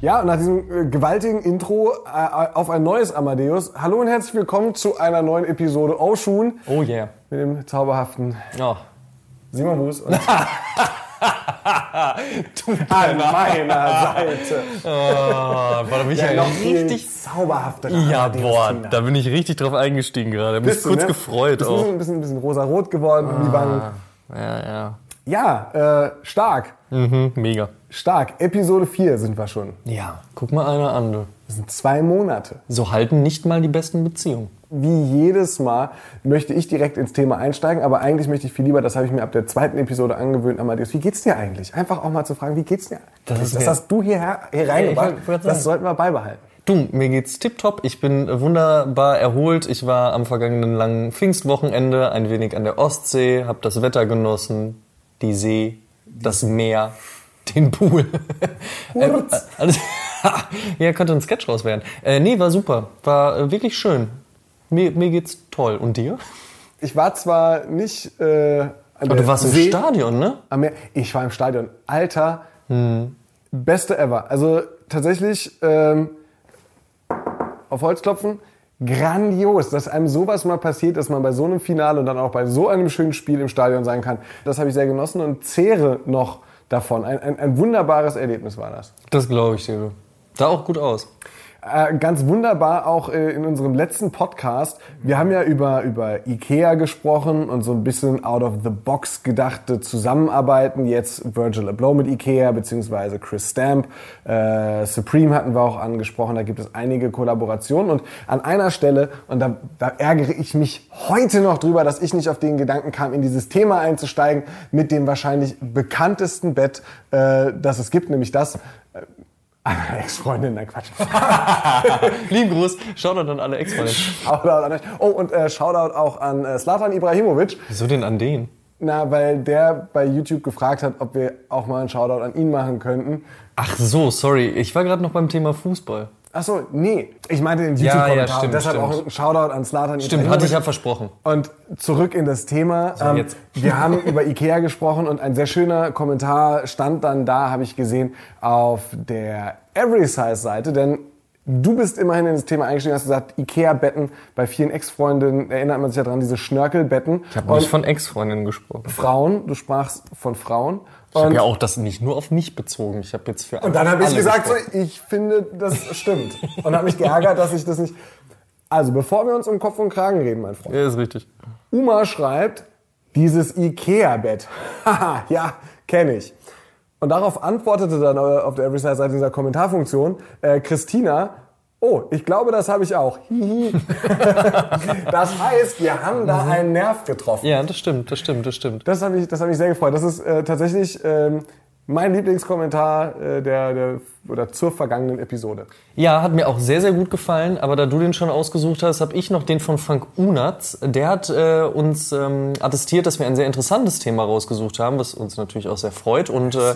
Ja, nach diesem äh, gewaltigen Intro äh, auf ein neues Amadeus. Hallo und herzlich willkommen zu einer neuen Episode Oshun Oh yeah. mit dem zauberhaften Oh. Simon Buß und an meiner Seite. Oh, war da bin ich ja, noch viel richtig. zauberhafter. Ja, boah, da bin ich richtig drauf eingestiegen gerade. Bist du, kurz ne? gefreut Bist auch. Ein bisschen, ein bisschen rosa-rot geworden. Die Wangen. Ja, ja. Ja, äh, stark. Mhm, mega. Stark. Episode 4 sind wir schon. Ja, guck mal einer an. du. Das sind zwei Monate. So halten nicht mal die besten Beziehungen. Wie jedes Mal möchte ich direkt ins Thema einsteigen, aber eigentlich möchte ich viel lieber, das habe ich mir ab der zweiten Episode angewöhnt, Amadeus, wie geht's dir eigentlich? Einfach auch mal zu fragen, wie geht's dir? Das ist das mir- hast du hierher, hier reingebracht. wollte das sollten wir beibehalten. Du, mir geht's tipptopp. Ich bin wunderbar erholt. Ich war am vergangenen langen Pfingstwochenende ein wenig an der Ostsee, habe das Wetter genossen, die See, das Meer, den Pool. äh, alles, ja, könnte ein Sketch raus werden. Äh, nee, war super. War äh, wirklich schön. Mir, mir geht's toll. Und dir? Ich war zwar nicht äh, Aber du warst im See Stadion, ne? Ich war im Stadion. Alter, Hm. beste ever. Also tatsächlich ähm, auf Holz klopfen. Grandios, dass einem sowas mal passiert, dass man bei so einem Finale und dann auch bei so einem schönen Spiel im Stadion sein kann. Das habe ich sehr genossen und zehre noch davon. Ein, ein, ein wunderbares Erlebnis war das. Das glaube ich dir. Sah auch gut aus. Äh, ganz wunderbar auch äh, in unserem letzten Podcast. Wir haben ja über, über Ikea gesprochen und so ein bisschen out of the box gedachte Zusammenarbeiten. Jetzt Virgil Abloh mit Ikea, beziehungsweise Chris Stamp. Äh, Supreme hatten wir auch angesprochen. Da gibt es einige Kollaborationen. Und an einer Stelle, und da, da ärgere ich mich heute noch drüber, dass ich nicht auf den Gedanken kam, in dieses Thema einzusteigen mit dem wahrscheinlich bekanntesten Bett, äh, das es gibt, nämlich das. Ex-Freundin, nein Quatsch. Lieben Gruß. Shoutout an alle Ex-Freunde. Shoutout an euch. Oh, und äh, Shoutout auch an äh, Slatan Ibrahimovic. Wieso denn an den? Na, weil der bei YouTube gefragt hat, ob wir auch mal einen Shoutout an ihn machen könnten. Ach so, sorry. Ich war gerade noch beim Thema Fußball. Ach so, nee. Ich meinte den Ja, ja, YouTube-Kommentar. stimmt, Deshalb stimmt. auch ein Shoutout an Slatan Stimmt, hatte ich ja versprochen. Und zurück in das Thema. ähm, jetzt. Wir haben über Ikea gesprochen und ein sehr schöner Kommentar stand dann da, habe ich gesehen, auf der Everysize-Seite. Denn du bist immerhin in das Thema eingestiegen, hast gesagt, Ikea-Betten. Bei vielen Ex-Freundinnen erinnert man sich ja dran, diese Schnörkelbetten. Ich habe nicht von Ex-Freundinnen gesprochen. Frauen, du sprachst von Frauen. Ich habe ja auch das nicht nur auf mich bezogen. Ich habe jetzt für Und dann habe ich gesagt, so, ich finde, das stimmt. Und habe mich geärgert, dass ich das nicht... Also, bevor wir uns um Kopf und Kragen reden, mein Freund. Ja, ist richtig. Uma schreibt, dieses Ikea-Bett. Haha, ja, kenne ich. Und darauf antwortete dann auf der Everyside-Seite dieser Kommentarfunktion äh, Christina, oh, ich glaube, das habe ich auch. Das heißt, wir haben da einen Nerv getroffen. Ja, das stimmt, das stimmt, das stimmt. Das hat mich, das hat mich sehr gefreut. Das ist äh, tatsächlich ähm, mein Lieblingskommentar äh, der, der, oder zur vergangenen Episode. Ja, hat mir auch sehr, sehr gut gefallen. Aber da du den schon ausgesucht hast, habe ich noch den von Frank Unatz. Der hat äh, uns ähm, attestiert, dass wir ein sehr interessantes Thema rausgesucht haben, was uns natürlich auch sehr freut. Und äh,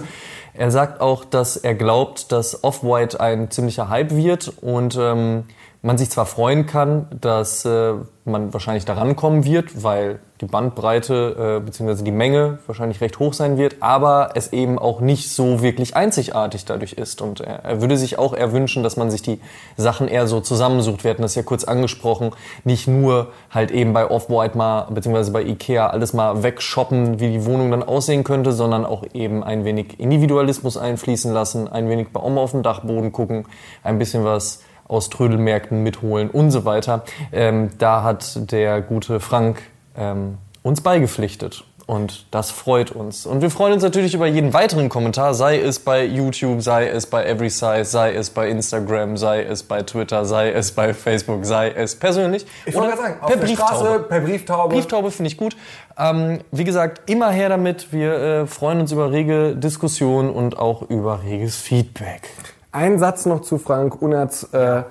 er sagt auch, dass er glaubt, dass Off-White ein ziemlicher Hype wird und ähm, man sich zwar freuen kann, dass äh, man wahrscheinlich daran kommen wird, weil die Bandbreite äh, bzw. die Menge wahrscheinlich recht hoch sein wird, aber es eben auch nicht so wirklich einzigartig dadurch ist. Und er, er würde sich auch eher wünschen, dass man sich die Sachen eher so zusammensucht. Wir hatten das ja kurz angesprochen, nicht nur halt eben bei Off-White mal bzw. bei Ikea alles mal wegshoppen, wie die Wohnung dann aussehen könnte, sondern auch eben ein wenig Individualismus einfließen lassen, ein wenig bei Oma auf dem Dachboden gucken, ein bisschen was aus Trödelmärkten mitholen und so weiter. Ähm, da hat der gute Frank ähm, uns beigepflichtet. Und das freut uns. Und wir freuen uns natürlich über jeden weiteren Kommentar, sei es bei YouTube, sei es bei Every Size, sei es bei Instagram, sei es bei Twitter, sei es bei Facebook, sei es persönlich. Ich wollte gerade sagen, per Brieftaube. Straße, per Brieftaube. Brieftaube finde ich gut. Ähm, wie gesagt, immer her damit. Wir äh, freuen uns über rege Diskussionen und auch über reges Feedback. Ein Satz noch zu Frank Unertz. Äh,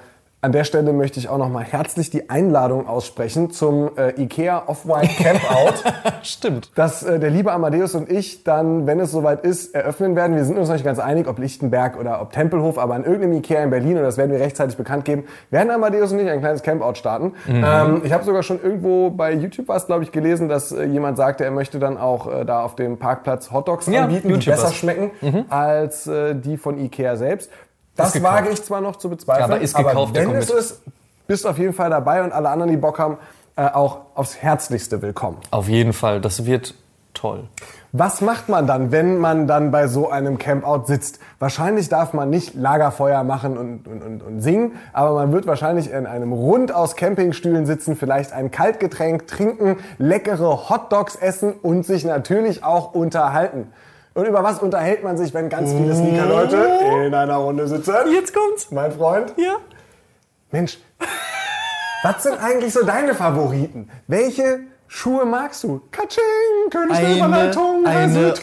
an der Stelle möchte ich auch noch mal herzlich die Einladung aussprechen zum äh, IKEA Off-White Campout, Stimmt. das äh, der liebe Amadeus und ich dann, wenn es soweit ist, eröffnen werden. Wir sind uns noch nicht ganz einig, ob Lichtenberg oder ob Tempelhof, aber an irgendeinem IKEA in Berlin, und das werden wir rechtzeitig bekannt geben, werden Amadeus und ich ein kleines Campout starten. Ähm, ich habe sogar schon irgendwo bei YouTube was, glaube ich, gelesen, dass äh, jemand sagte, er möchte dann auch äh, da auf dem Parkplatz Hotdogs Ja, anbieten, die YouTube besser schmecken als äh, die von IKEA selbst. Das gekauft. wage ich zwar noch zu bezweifeln, Ja, aber ist gekauft, der wenn es mit. ist, bist du auf jeden Fall dabei und alle anderen, die Bock haben, äh, auch aufs Herzlichste willkommen. Auf jeden Fall. Das wird toll. Was macht man dann, wenn man dann bei so einem Campout sitzt? Wahrscheinlich darf man nicht Lagerfeuer machen und, und, und, und singen, aber man wird wahrscheinlich in einem Rund aus Campingstühlen sitzen, vielleicht ein Kaltgetränk trinken, leckere Hotdogs essen und sich natürlich auch unterhalten. Und über was unterhält man sich, wenn ganz viele Sneaker-Leute in einer Runde sitzen? Jetzt kommt's. Mein Freund? Ja. Mensch, was sind eigentlich so deine Favoriten? Welche Schuhe magst du? Katsching, König der Eine, Überleitung, eine.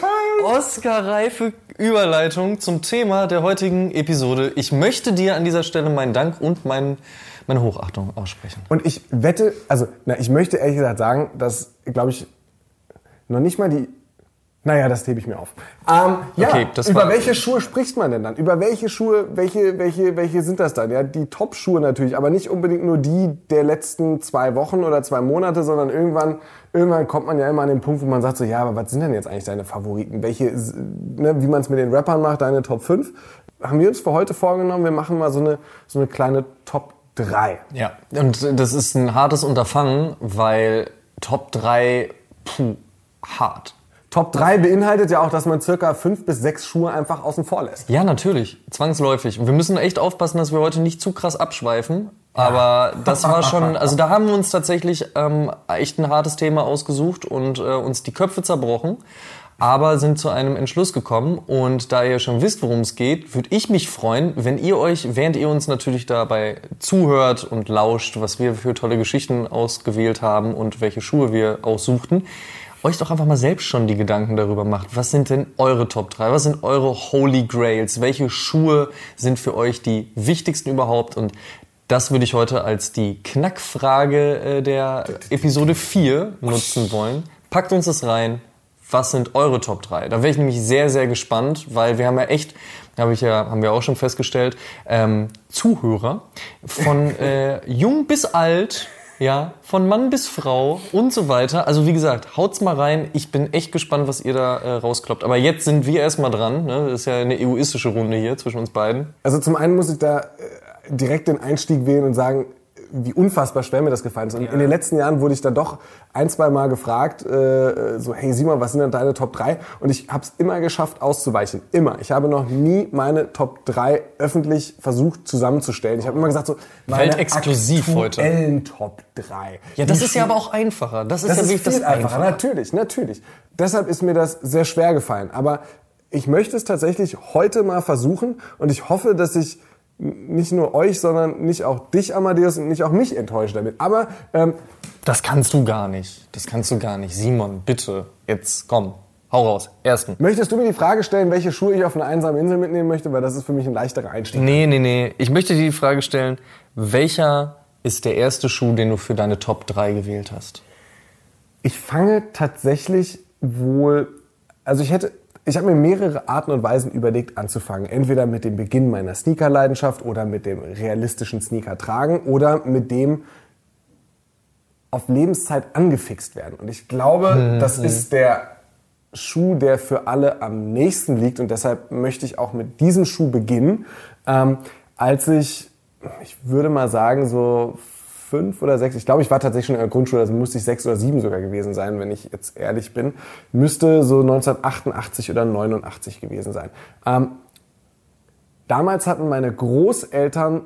Oscar-reife Überleitung zum Thema der heutigen Episode. Ich möchte dir an dieser Stelle meinen Dank und mein, meine Hochachtung aussprechen. Und ich wette, also, na, ich möchte ehrlich gesagt sagen, dass, glaube ich, noch nicht mal die. Naja, das hebe ich mir auf. Ähm, ja, Okay, über welche Schuhe spricht man denn dann? Über welche Schuhe, welche, welche, welche sind das dann? Ja, die Top-Schuhe natürlich, aber nicht unbedingt nur die der letzten zwei Wochen oder zwei Monate, sondern irgendwann, irgendwann kommt man ja immer an den Punkt, wo man sagt so, ja, aber was sind denn jetzt eigentlich deine Favoriten? Welche, ne, wie man es mit den Rappern macht, deine Top 5? Haben wir uns für heute vorgenommen, wir machen mal so eine, so eine kleine Top 3. Ja. Und das ist ein hartes Unterfangen, weil Top 3, puh, hart. Top 3 beinhaltet ja auch, dass man circa fünf bis sechs Schuhe einfach außen vor lässt. Ja, natürlich. Zwangsläufig. Und wir müssen echt aufpassen, dass wir heute nicht zu krass abschweifen. Aber das war schon, also da haben wir uns tatsächlich ähm, echt ein hartes Thema ausgesucht und äh, uns die Köpfe zerbrochen. Aber sind zu einem Entschluss gekommen. Und da ihr schon wisst, worum es geht, würde ich mich freuen, wenn ihr euch, während ihr uns natürlich dabei zuhört und lauscht, was wir für tolle Geschichten ausgewählt haben und welche Schuhe wir aussuchten, euch doch einfach mal selbst schon die Gedanken darüber macht. Was sind denn eure Top 3? Was sind eure Holy Grails? Welche Schuhe sind für euch die wichtigsten überhaupt? Und das würde ich heute als die Knackfrage äh, der Episode 4 nutzen wollen. Packt uns das rein. Was sind eure Top 3? Da wäre ich nämlich sehr, sehr gespannt, weil wir haben ja echt, habe ich ja, haben wir auch schon festgestellt, ähm, Zuhörer von äh, jung bis alt, ja, von Mann bis Frau und so weiter. Also wie gesagt, haut's mal rein. Ich bin echt gespannt, was ihr da äh, rauskloppt. Aber jetzt sind wir erstmal dran. Ne? Das ist ja eine egoistische Runde hier zwischen uns beiden. Also zum einen muss ich da äh, direkt den Einstieg wählen und sagen, wie unfassbar schwer mir das gefallen ist. Und in den letzten Jahren wurde ich da doch ein, zwei Mal gefragt, äh, so, hey Simon, was sind denn deine Top 3? Und ich habe es immer geschafft, auszuweichen. Immer. Ich habe noch nie meine Top 3 öffentlich versucht zusammenzustellen. Ich habe immer gesagt, so, meine exklusiv heute. aktuellen Top 3. Ja, das Die ist ja aber auch einfacher. Das ist das ja ist viel das einfacher. Einfache. Natürlich, natürlich. Deshalb ist mir das sehr schwer gefallen. Aber ich möchte es tatsächlich heute mal versuchen und ich hoffe, dass ich nicht nur euch, sondern nicht auch dich, Amadeus, und nicht auch mich enttäusche damit. Aber ähm, Das kannst du gar nicht. Das kannst du gar nicht. Simon, bitte. Jetzt komm. Hau raus. Ersten. möchtest du mir die Frage stellen, welche Schuhe ich auf eine einsame Insel mitnehmen möchte? Weil das ist für mich ein leichterer Einstieg. Nee, nee, nee. Ich möchte dir die Frage stellen, welcher ist der erste Schuh, den du für deine Top 3 gewählt hast? Ich fange tatsächlich wohl, also ich hätte, ich habe mir mehrere Arten und Weisen überlegt anzufangen. Entweder mit dem Beginn meiner Sneakerleidenschaft oder mit dem realistischen Sneaker tragen oder mit dem auf Lebenszeit angefixt werden. Und ich glaube, das ist der Schuh, der für alle am nächsten liegt. Und deshalb möchte ich auch mit diesem Schuh beginnen. Ähm, als ich, ich würde mal sagen, so fünf oder sechs, ich glaube, ich war tatsächlich schon in der Grundschule, also musste ich sechs oder sieben sogar gewesen sein, wenn ich jetzt ehrlich bin, müsste so 1988 oder 89 gewesen sein. Ähm, damals hatten meine Großeltern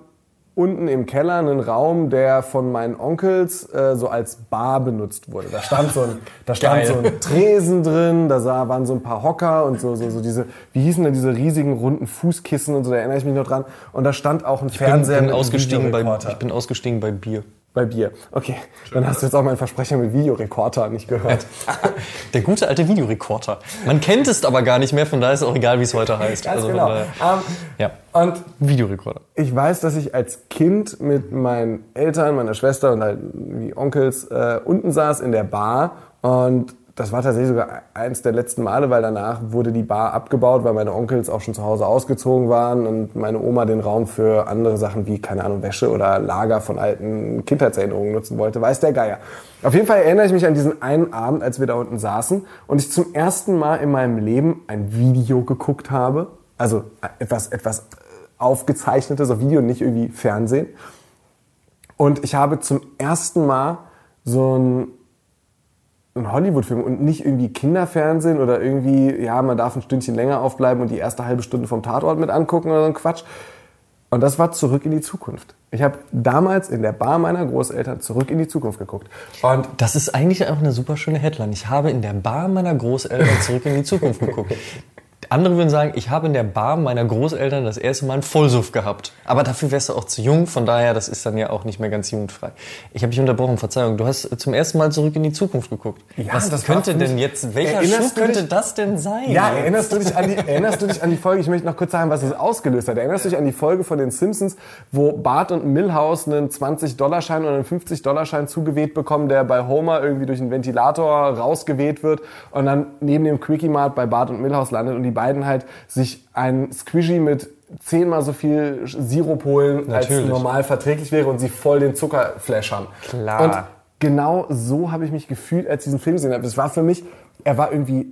unten im Keller einen Raum, der von meinen Onkels äh, so als Bar benutzt wurde. Da stand so ein, da stand Geil. so ein Tresen drin, da sah, waren so ein paar Hocker und so, so, so diese, wie hießen denn diese riesigen runden Fußkissen und so, da erinnere ich mich noch dran. Und da stand auch ein Ich Fernseher bin, bin, ausgestiegen bei, ich bin ausgestiegen bei Bier. Bei Bier. Okay, dann hast du jetzt auch meinen Versprecher mit Videorekorder nicht gehört. Der gute alte Videorekorder. Man kennt es aber gar nicht mehr, von daher ist auch egal, wie es heute heißt. Ganz Also genau. daher- Ähm, ja, und Videorekorder. ich weiß, dass ich als Kind mit meinen Eltern, meiner Schwester und halt wie Onkels äh, unten saß in der Bar und das war tatsächlich sogar eins der letzten Male, weil danach wurde die Bar abgebaut, weil meine Onkels auch schon zu Hause ausgezogen waren und meine Oma den Raum für andere Sachen wie, keine Ahnung, Wäsche oder Lager von alten Kindheitserinnerungen nutzen wollte. Weiß der Geier. Auf jeden Fall erinnere ich mich an diesen einen Abend, als wir da unten saßen und ich zum ersten Mal in meinem Leben ein Video geguckt habe. Also etwas, etwas aufgezeichnetes auf Video, nicht irgendwie Fernsehen. Und ich habe zum ersten Mal so ein, ein Hollywood-Film und nicht irgendwie Kinderfernsehen oder irgendwie, ja, man darf ein Stündchen länger aufbleiben und die erste halbe Stunde vom Tatort mit angucken oder so ein Quatsch. Und das war Zurück in die Zukunft. Ich habe damals in der Bar meiner Großeltern Zurück in die Zukunft geguckt. Und Das ist eigentlich einfach eine super schöne Headline. Ich habe in der Bar meiner Großeltern zurück in die Zukunft geguckt. Andere würden sagen, ich habe in der Bar meiner Großeltern das erste Mal einen Vollsuff gehabt. Aber dafür wärst du auch zu jung, von daher, das ist dann ja auch nicht mehr ganz jugendfrei. Ich habe dich unterbrochen, Verzeihung. Du hast zum ersten Mal zurück in die Zukunft geguckt. Ja, Was das könnte denn jetzt, welcher Schuh könnte dich- das denn sein? Ja, erinnerst du, dich an die, erinnerst du dich an die Folge? Ich möchte noch kurz sagen, was es ausgelöst hat. Erinnerst du dich an die Folge von den Simpsons, wo Bart und Milhouse einen 20-Dollar-Schein oder einen 50-Dollar-Schein zugeweht bekommen, der bei Homer irgendwie durch einen Ventilator rausgeweht wird und dann neben dem Quickie Mart bei Bart und Milhouse landet und die beiden halt sich ein Squishy mit zehnmal so viel Sirup holen, als Natürlich. normal verträglich wäre und sie voll den Zuckerflash haben. Klar. Und genau so habe ich mich gefühlt, als ich diesen Film gesehen habe. Das war für mich, er war irgendwie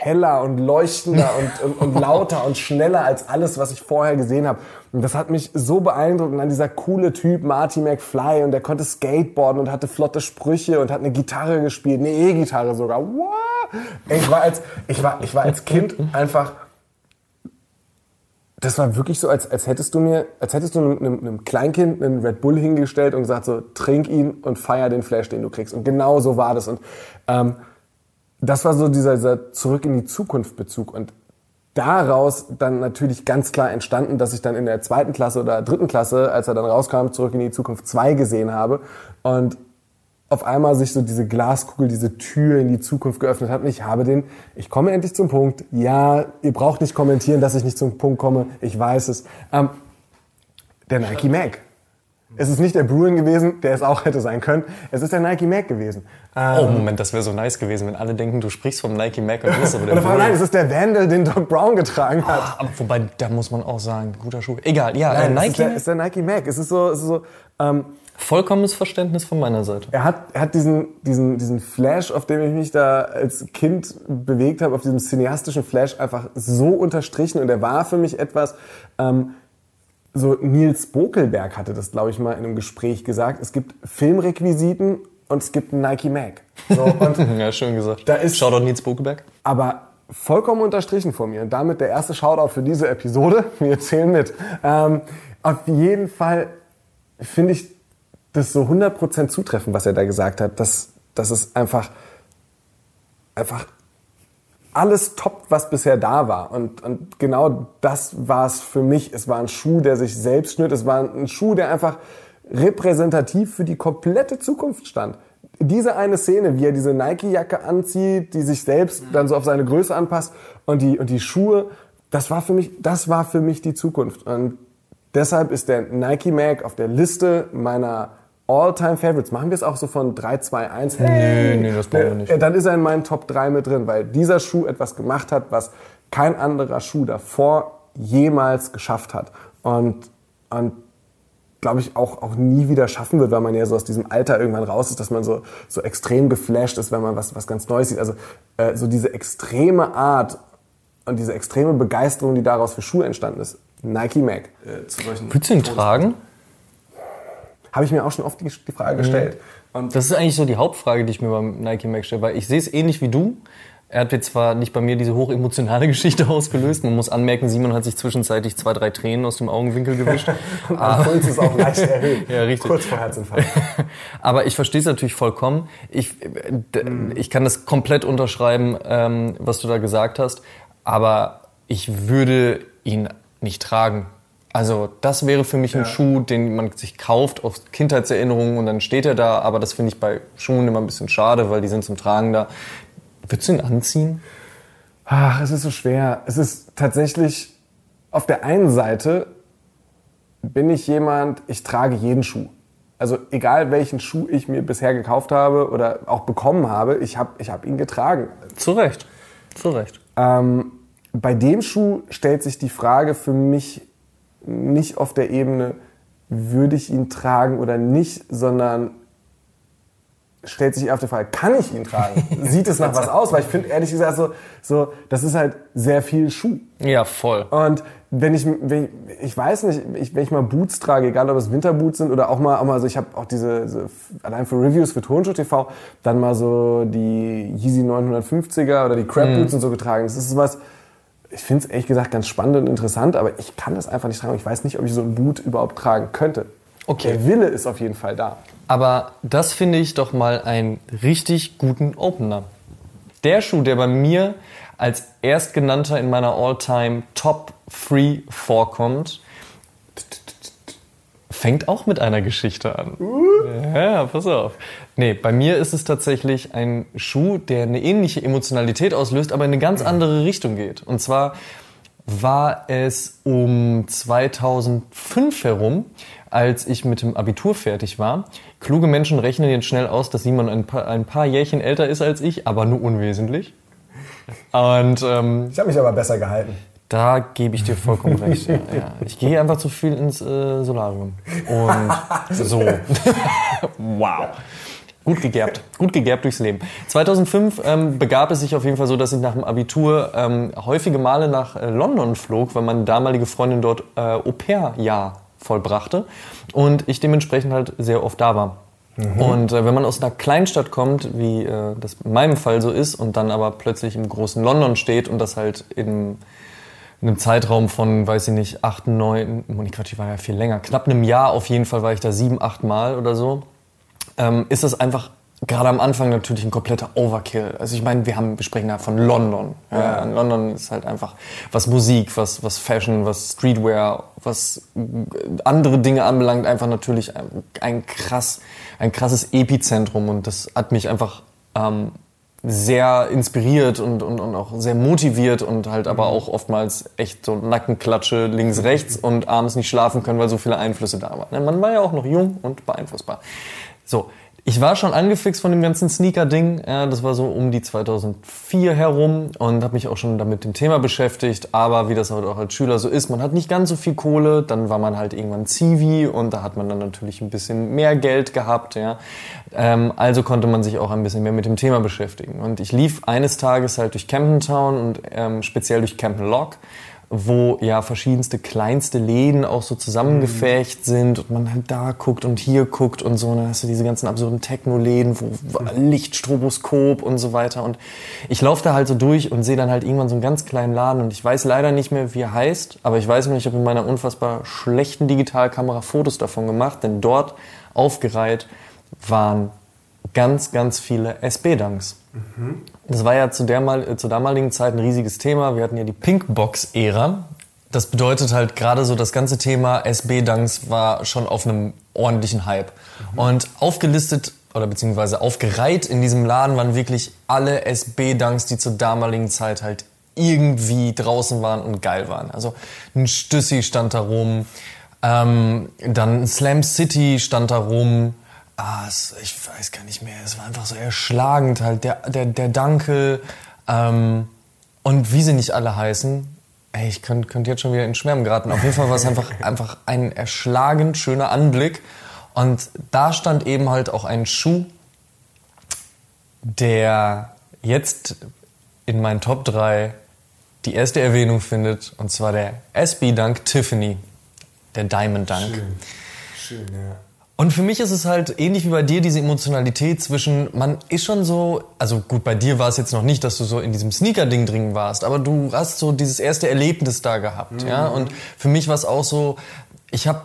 heller und leuchtender und, und, und lauter und schneller als alles, was ich vorher gesehen habe. Und das hat mich so beeindruckt. Und dann dieser coole Typ, Marty McFly, und der konnte Skateboarden und hatte flotte Sprüche und hat eine Gitarre gespielt, eine E-Gitarre sogar. Wow! Ich war als, ich war, ich war als Kind einfach das war wirklich so, als, als hättest du mir, als hättest du einem, einem Kleinkind einen Red Bull hingestellt und gesagt so, trink ihn und feier den Flash, den du kriegst. Und genau so war das. Und ähm, das war so dieser, dieser Zurück in die Zukunft Bezug. Und daraus dann natürlich ganz klar entstanden, dass ich dann in der zweiten Klasse oder dritten Klasse, als er dann rauskam, Zurück in die Zukunft 2 gesehen habe. Und auf einmal sich so diese Glaskugel, diese Tür in die Zukunft geöffnet hat. Und ich habe den, ich komme endlich zum Punkt. Ja, ihr braucht nicht kommentieren, dass ich nicht zum Punkt komme. Ich weiß es. Ähm, der Nike Mac. Es ist nicht der Bruin gewesen, der es auch hätte sein können. Es ist der Nike Mac gewesen. Ähm, Oh, Moment, das wäre so nice gewesen, wenn alle denken, du sprichst vom Nike Mac und bist aber der einmal, nein, Bruin. es ist der Vandal, den Doc Brown getragen hat. Aber wobei, da muss man auch sagen, guter Schuh. Egal, ja, Nein, äh, es Nike ist der, ist der Nike Mac. Es ist so, es ist so ähm, Vollkommenes Verständnis von meiner Seite. er hat, er hat diesen, diesen, diesen Flash, auf dem ich mich da als Kind bewegt habe, auf diesem cineastischen Flash einfach so unterstrichen und er war für mich etwas, ähm, so Nils Bokelberg hatte das, glaube ich, mal in einem Gespräch gesagt. Es gibt Filmrequisiten und es gibt einen Nike Mac. So, und Ja, schön gesagt. Da ist- Shoutout Nils Bokeberg. aber vollkommen unterstrichen von mir. Und damit der erste Shoutout für diese Episode. Wir zählen mit. Ähm, auf jeden Fall finde ich das so 100% zutreffend, was er da gesagt hat, dass, dass es einfach, einfach alles toppt, was bisher da war. Und, und genau das war es für mich. Es war ein Schuh, der sich selbst schnürt. Es war ein Schuh, der einfach repräsentativ für die komplette Zukunft stand. Diese eine Szene, wie er diese Nike-Jacke anzieht, die sich selbst dann so auf seine Größe anpasst und die, und die Schuhe, das war für mich, das war für mich die Zukunft. Und deshalb ist der Nike Mac auf der Liste meiner All-Time Favorites. Machen wir es auch so von 3, 2, 1? Hey, nee, das brauchen wir nicht. Äh, Dann ist er in meinen Top 3 mit drin, weil dieser Schuh etwas gemacht hat, was kein anderer Schuh davor jemals geschafft hat. Und, und glaube ich, auch, auch nie wieder schaffen wird, weil man ja so aus diesem Alter irgendwann raus ist, dass man so, so extrem geflasht ist, wenn man was, was ganz Neues sieht. Also äh, so diese extreme Art und diese extreme Begeisterung, die daraus für Schuhe entstanden ist. Nike Mac. Äh, zu solchen Würdest du ihn tragen? Habe ich mir auch schon oft die, die Frage gestellt. Und Das ist eigentlich so die Hauptfrage, die ich mir beim Nike Mac stelle, weil ich sehe es ähnlich wie du. Er hat jetzt zwar nicht bei mir diese hochemotionale Geschichte ausgelöst. Man muss anmerken, Simon hat sich zwischenzeitlich zwei, drei Tränen aus dem Augenwinkel gewischt. Mein Puls ist auch leicht erhöht. Ja, richtig. Kurz vor Herzinfarkt. Aber ich verstehe es natürlich vollkommen. Ich, äh, d- ich kann das komplett unterschreiben, ähm, was du da gesagt hast. Aber ich würde ihn nicht tragen. Also das wäre für mich ein Schuh, den man sich kauft aus Kindheitserinnerungen und dann steht er da. Aber das finde ich bei Schuhen immer ein bisschen schade, weil die sind zum Tragen da. Würdest du ihn anziehen? Ach, es ist so schwer. Es ist tatsächlich, auf der einen Seite bin ich jemand, ich trage jeden Schuh. Also egal welchen Schuh ich mir bisher gekauft habe oder auch bekommen habe, ich habe ich hab ihn getragen. Zu Recht. Zu Recht. Ähm, bei dem Schuh stellt sich die Frage für mich nicht auf der Ebene, würde ich ihn tragen oder nicht, sondern stellt sich eher auf die Frage, kann ich ihn tragen? Sieht es nach was aus? Weil ich finde ehrlich gesagt so, so, das ist halt sehr viel Schuh. Ja, voll. Und wenn ich, wenn ich, ich weiß nicht, ich, wenn ich mal Boots trage, egal ob es Winterboots sind oder auch mal, auch mal so, ich habe auch diese, diese, allein für Reviews für Turnschuh TV, dann mal so die Yeezy 950er oder die Crab Boots und so getragen. Das ist was, ich finde es ehrlich gesagt ganz spannend und interessant, aber ich kann das einfach nicht tragen. Ich weiß nicht, ob ich so ein Boot überhaupt tragen könnte. Okay. Der Wille ist auf jeden Fall da. Aber das finde ich doch mal einen richtig guten Opener. Der Schuh, der bei mir als erstgenannter in meiner All-Time Top 3 vorkommt, fängt auch mit einer Geschichte an. Ja, pass auf. Nee, bei mir ist es tatsächlich ein Schuh, der eine ähnliche Emotionalität auslöst, aber in eine ganz andere Richtung geht. Und zwar war es um 2005 herum, als ich mit dem Abitur fertig war. Kluge Menschen rechnen jetzt schnell aus, dass Simon ein paar, ein paar Jährchen älter ist als ich, aber nur unwesentlich. Und ähm, Ich habe mich aber besser gehalten. Da gebe ich dir vollkommen recht. Ja, ja. Ich gehe einfach zu viel ins äh, Solarium. Und so. wow. Gut gegerbt, gut gegerbt durchs Leben. 2005 ähm, begab es sich auf jeden Fall so, dass ich nach dem Abitur ähm, häufige Male nach äh, London flog, weil meine damalige Freundin dort äh, Au-pair-Jahr vollbrachte und ich dementsprechend halt sehr oft da war. Und äh, wenn man aus einer Kleinstadt kommt, wie äh, das in meinem Fall so ist, und dann aber plötzlich im großen London steht und das halt in, in einem Zeitraum von, weiß ich nicht, acht, neun, oh, nee, Quatsch, ich war ja viel länger, knapp einem Jahr auf jeden Fall war ich da sieben, acht Mal oder so, ähm, ist das einfach gerade am Anfang natürlich ein kompletter Overkill. Also ich meine, wir haben, wir sprechen ja von London. Ja, in London ist halt einfach was Musik, was, was Fashion, was Streetwear, was andere Dinge anbelangt, einfach natürlich ein, ein krass, ein krasses Epizentrum und das hat mich einfach ähm, sehr inspiriert und, und, und auch sehr motiviert und halt aber auch oftmals echt so Nackenklatsche links, rechts und abends nicht schlafen können, weil so viele Einflüsse da waren. Man war ja auch noch jung und beeinflussbar. So, ich war schon angefixt von dem ganzen Sneaker-Ding. Das war so um die 2004 herum und habe mich auch schon damit dem Thema beschäftigt. Aber wie das halt auch als Schüler so ist, man hat nicht ganz so viel Kohle. Dann war man halt irgendwann Zivi und da hat man dann natürlich ein bisschen mehr Geld gehabt. Ja. Ähm, also konnte man sich auch ein bisschen mehr mit dem Thema beschäftigen. Und ich lief eines Tages halt durch Camden Town und ähm, speziell durch Camden Lock wo ja verschiedenste kleinste Läden auch so zusammengefecht sind und man halt da guckt und hier guckt und so. Und dann hast du diese ganzen absurden Techno-Läden, wo wo Licht, Stroboskop und so weiter. Und ich laufe da halt so durch und sehe dann halt irgendwann so einen ganz kleinen Laden und ich weiß leider nicht mehr, wie er heißt, aber ich weiß noch, ich habe in meiner unfassbar schlechten Digitalkamera Fotos davon gemacht, denn dort aufgereiht waren ganz, ganz viele SB-Dunks. Das war ja zu der mal, äh, zur damaligen Zeit ein riesiges Thema. Wir hatten ja die Pinkbox-Ära. Das bedeutet halt gerade so, das ganze Thema SB-Dunks war schon auf einem ordentlichen Hype. Und aufgelistet oder beziehungsweise aufgereiht in diesem Laden waren wirklich alle SB-Dunks, die zur damaligen Zeit halt irgendwie draußen waren und geil waren. Also ein Stüssi stand da rum, ähm, dann ein Slam City stand da rum. Ah, es, ich weiß gar nicht mehr. Es war einfach so erschlagend halt. Der, der, der Dankel ähm, und wie sie nicht alle heißen. Ey, ich könnte könnt jetzt schon wieder in Schwärmen geraten. Auf jeden Fall war es einfach, einfach ein erschlagend schöner Anblick. Und da stand eben halt auch ein Schuh, der jetzt in meinen Top 3 die erste Erwähnung findet. Und zwar der SB Dunk Tiffany. Der Diamond Dunk. Schön, ja. Und für mich ist es halt ähnlich wie bei dir diese Emotionalität zwischen, man ist schon so, also gut, bei dir war es jetzt noch nicht, dass du so in diesem Sneaker-Ding drin warst, aber du hast so dieses erste Erlebnis da gehabt, mhm. ja. Und für mich war es auch so, ich habe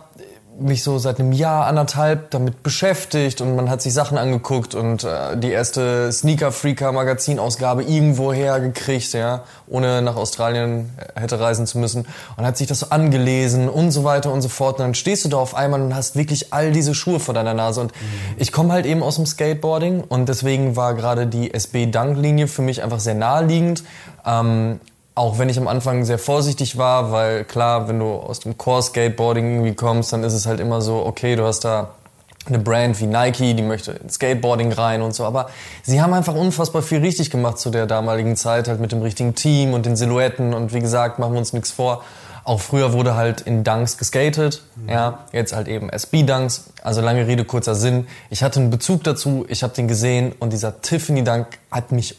mich so seit einem Jahr, anderthalb damit beschäftigt und man hat sich Sachen angeguckt und äh, die erste Sneaker Freaker Magazinausgabe irgendwoher gekriegt, ja, ohne nach Australien äh, hätte reisen zu müssen und hat sich das so angelesen und so weiter und so fort und dann stehst du da auf einmal und hast wirklich all diese Schuhe vor deiner Nase und mhm. ich komme halt eben aus dem Skateboarding und deswegen war gerade die SB Dunk Linie für mich einfach sehr naheliegend. Ähm, auch wenn ich am Anfang sehr vorsichtig war, weil klar, wenn du aus dem Core-Skateboarding irgendwie kommst, dann ist es halt immer so, okay, du hast da eine Brand wie Nike, die möchte in Skateboarding rein und so. Aber sie haben einfach unfassbar viel richtig gemacht zu der damaligen Zeit, halt mit dem richtigen Team und den Silhouetten. Und wie gesagt, machen wir uns nichts vor. Auch früher wurde halt in Dunks geskatet, mhm. ja, jetzt halt eben SB-Dunks. Also lange Rede, kurzer Sinn. Ich hatte einen Bezug dazu, ich habe den gesehen und dieser Tiffany-Dunk hat mich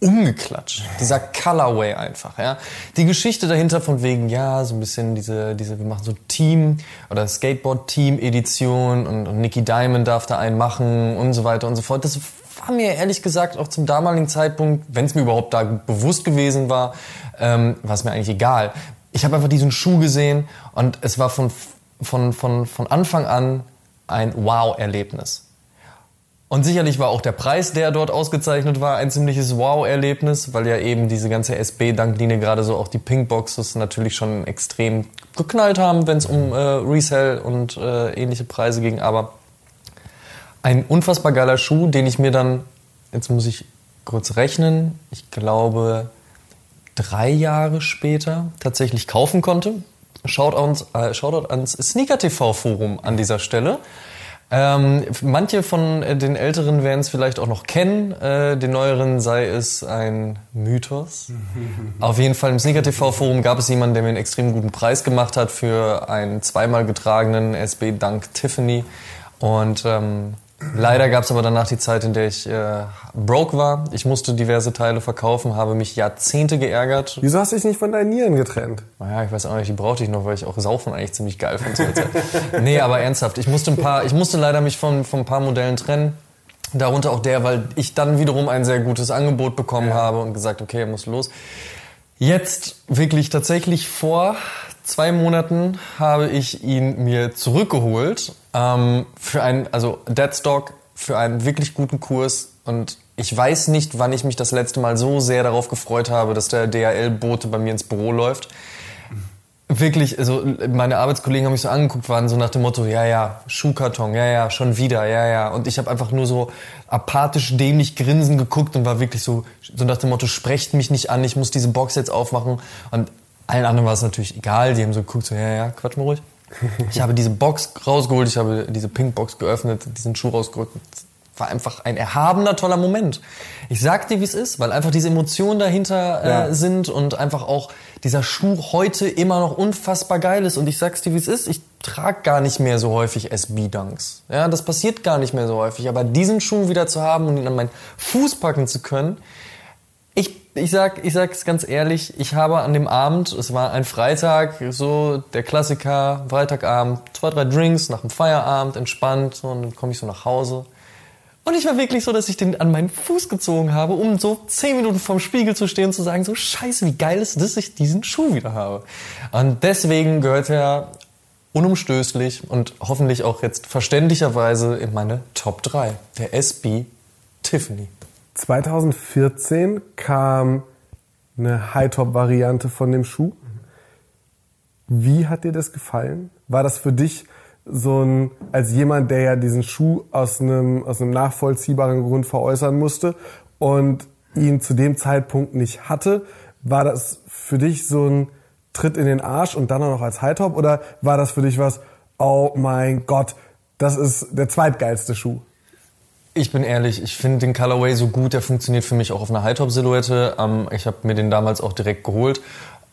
umgeklatscht. Dieser Colorway einfach, ja. Die Geschichte dahinter von wegen, ja, so ein bisschen diese, diese, wir machen so Team oder Skateboard-Team-Edition und, und Nicky Diamond darf da einen machen und so weiter und so fort. Das war mir ehrlich gesagt auch zum damaligen Zeitpunkt, wenn es mir überhaupt da bewusst gewesen war, ähm, war es mir eigentlich egal. Ich habe einfach diesen Schuh gesehen und es war von, von, von, von Anfang an ein Wow-Erlebnis. Und sicherlich war auch der Preis, der dort ausgezeichnet war, ein ziemliches Wow-Erlebnis, weil ja eben diese ganze SB-Danklinie, gerade so auch die Pinkboxes, natürlich schon extrem geknallt haben, wenn es um äh, Resell und äh, ähnliche Preise ging. Aber ein unfassbar geiler Schuh, den ich mir dann, jetzt muss ich kurz rechnen, ich glaube drei Jahre später tatsächlich kaufen konnte. Shoutout, äh, Shoutout ans Sneaker TV Forum an dieser Stelle. Ähm, manche von äh, den Älteren werden es vielleicht auch noch kennen. Äh, den Neueren sei es ein Mythos. Auf jeden Fall im Sneaker TV Forum gab es jemanden, der mir einen extrem guten Preis gemacht hat für einen zweimal getragenen SB Dunk Tiffany. Und ähm, Leider gab es aber danach die Zeit, in der ich äh, broke war. Ich musste diverse Teile verkaufen, habe mich Jahrzehnte geärgert. Wieso hast du dich nicht von deinen Nieren getrennt? Naja, ich weiß auch nicht, die brauchte ich noch, weil ich auch Saufen eigentlich ziemlich geil fand. nee, aber ernsthaft, ich musste ein paar, ich musste leider mich von, von ein paar Modellen trennen. Darunter auch der, weil ich dann wiederum ein sehr gutes Angebot bekommen ja. habe und gesagt, okay, er muss los. Jetzt wirklich tatsächlich vor zwei Monaten habe ich ihn mir zurückgeholt ähm, für einen, also Deadstock für einen wirklich guten Kurs und ich weiß nicht, wann ich mich das letzte Mal so sehr darauf gefreut habe, dass der DHL-Bote bei mir ins Büro läuft. Wirklich, also meine Arbeitskollegen haben mich so angeguckt, waren so nach dem Motto, ja, ja, Schuhkarton, ja, ja, schon wieder, ja, ja. Und ich habe einfach nur so apathisch dämlich grinsen geguckt und war wirklich so, so nach dem Motto, sprecht mich nicht an, ich muss diese Box jetzt aufmachen. Und allen anderen war es natürlich egal, die haben so geguckt, so, ja, ja, quatsch mal ruhig. Ich habe diese Box rausgeholt, ich habe diese Pink-Box geöffnet, diesen Schuh rausgeholt. War einfach ein erhabener, toller Moment. Ich sag dir, wie es ist, weil einfach diese Emotionen dahinter äh, ja. sind und einfach auch dieser Schuh heute immer noch unfassbar geil ist. Und ich sag's dir, wie es ist, ich trage gar nicht mehr so häufig SB-Dunks. Ja, das passiert gar nicht mehr so häufig. Aber diesen Schuh wieder zu haben und ihn an meinen Fuß packen zu können, ich, ich sag, ich sag's ganz ehrlich, ich habe an dem Abend, es war ein Freitag, so der Klassiker, Freitagabend, zwei, drei Drinks nach dem Feierabend, entspannt, und dann komme ich so nach Hause. Und ich war wirklich so, dass ich den an meinen Fuß gezogen habe, um so zehn Minuten vorm Spiegel zu stehen und zu sagen, so scheiße, wie geil ist das, dass ich diesen Schuh wieder habe. Und deswegen gehört er unumstößlich und hoffentlich auch jetzt verständlicherweise in meine Top 3, der SB Tiffany. 2014 kam eine High-Top-Variante von dem Schuh. Wie hat dir das gefallen? War das für dich so ein, als jemand, der ja diesen Schuh aus einem, aus einem nachvollziehbaren Grund veräußern musste und ihn zu dem Zeitpunkt nicht hatte, war das für dich so ein Tritt in den Arsch und dann auch noch als High-Top oder war das für dich was, oh mein Gott, das ist der zweitgeilste Schuh? Ich bin ehrlich, ich finde den Colorway so gut, der funktioniert für mich auch auf einer High-Top-Silhouette. Ähm, ich habe mir den damals auch direkt geholt.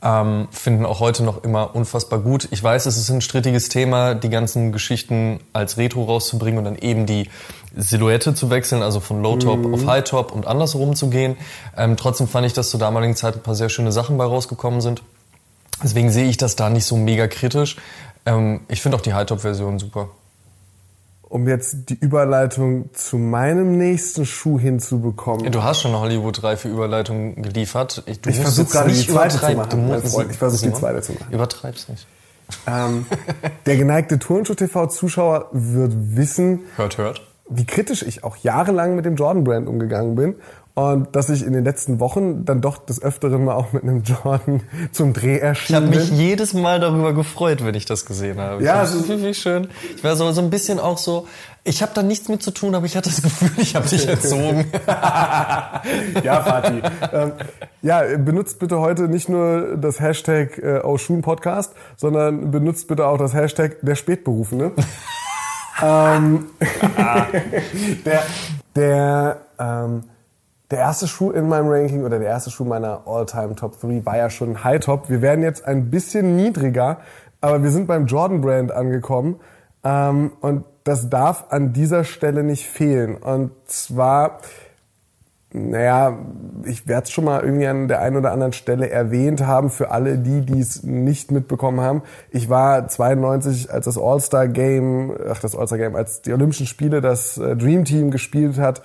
Ähm, finden auch heute noch immer unfassbar gut. Ich weiß, es ist ein strittiges Thema, die ganzen Geschichten als Retro rauszubringen und dann eben die Silhouette zu wechseln, also von Low-Top mhm. auf High-Top und andersrum zu gehen. Ähm, trotzdem fand ich, dass zur damaligen Zeit ein paar sehr schöne Sachen bei rausgekommen sind. Deswegen sehe ich das da nicht so mega kritisch. Ähm, ich finde auch die High-Top-Version super. Um jetzt die Überleitung zu meinem nächsten Schuh hinzubekommen. Du hast schon eine Hollywood-reife Überleitung geliefert. Ich, Ich versuche gerade die zweite zu machen, mein Freund. Ich versuche die zweite zu machen. Übertreib's nicht. Ähm, der geneigte Turnschuh-TV-Zuschauer wird wissen, Hört, hört. wie kritisch ich auch jahrelang mit dem Jordan-Brand umgegangen bin. Und dass ich in den letzten Wochen dann doch des Öfteren mal auch mit einem Jordan zum Dreh Ich habe mich jedes Mal darüber gefreut, wenn ich das gesehen habe. Ja, es ist- wie schön. Ich war so, so ein bisschen auch so, ich habe da nichts mit zu tun, aber ich hatte das Gefühl, ich habe dich erzogen. Ja, Fatih. ähm, ja, benutzt bitte heute nicht nur das Hashtag äh, Oshun Podcast, sondern benutzt bitte auch das Hashtag der Spätberufene. ähm, der, der, ähm, der erste Schuh in meinem Ranking oder der erste Schuh meiner All-Time Top 3 war ja schon High Top. Wir werden jetzt ein bisschen niedriger, aber wir sind beim Jordan Brand angekommen. Ähm, und das darf an dieser Stelle nicht fehlen. Und zwar naja, ich werde es schon mal irgendwie an der einen oder anderen Stelle erwähnt haben für alle die, die es nicht mitbekommen haben. Ich war 92, als das All-Star Game, ach das All-Star Game, als die Olympischen Spiele das äh, Dream Team gespielt hat.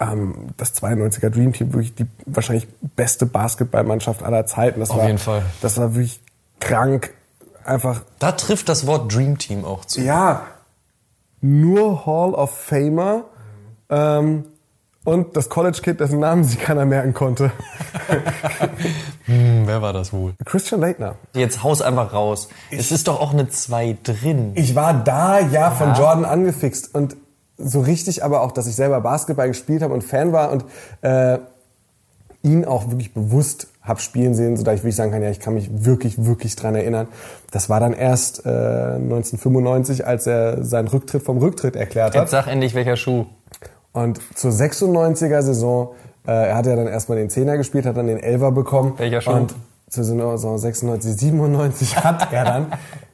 Ähm, das 92er Dream Team wirklich die wahrscheinlich beste Basketballmannschaft aller Zeiten. Das Auf war, jeden Fall. Das war wirklich krank, einfach Da trifft das Wort Dream Team auch zu. ja, nur Hall of Famer ähm, und das College Kid, dessen Namen sich keiner merken konnte. Hm, wer war das wohl? Christian Leitner. Jetzt haus einfach raus. es ist doch auch eine 2 drin. Ich war da ja von Jordan angefixt und so richtig aber auch, dass ich selber Basketball gespielt habe und Fan war und äh, ihn auch wirklich bewusst hab spielen sehen, so dass ich wirklich sagen kann, ja, ich kann mich wirklich, wirklich dran erinnern. Das war dann erst äh, 1995, als er seinen Rücktritt vom Rücktritt erklärt hat. Jetzt sag endlich, welcher Schuh. Und zur 96er Saison, äh, er hat ja dann erstmal den Zehner gespielt, hat dann den Elfer bekommen. Welcher Schuh? Und zur Saison 96, 97 hat er dann.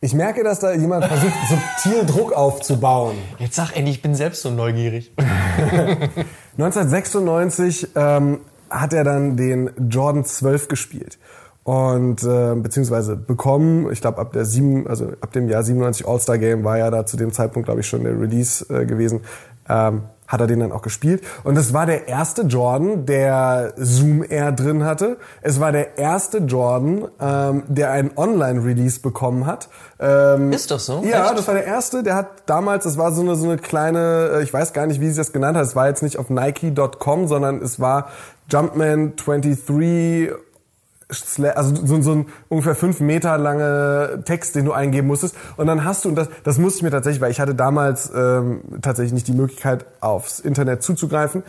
Ich merke, dass da jemand versucht, subtil Druck aufzubauen. Jetzt sag endlich, ich bin selbst so neugierig. 1996 ähm, hat er dann den Jordan 12 gespielt und äh, beziehungsweise bekommen. Ich glaube ab der sieben, also ab dem Jahr 97 All-Star Game war ja da zu dem Zeitpunkt glaube ich schon der Release äh, gewesen. Ähm, hat er den dann auch gespielt. Und es war der erste Jordan, der Zoom Air drin hatte. Es war der erste Jordan, ähm, der einen Online-Release bekommen hat. Ähm, Ist das so? Ja, Echt? das war der erste. Der hat damals, das war so eine, so eine kleine, äh, ich weiß gar nicht, wie sie das genannt hat. Es war jetzt nicht auf Nike.com, sondern es war Jumpman 23 Sla- also so, so ein ungefähr fünf Meter lange Text, den du eingeben musstest. Und dann hast du, und das, das musste ich mir tatsächlich, weil ich hatte damals ähm, tatsächlich nicht die Möglichkeit, aufs Internet zuzugreifen,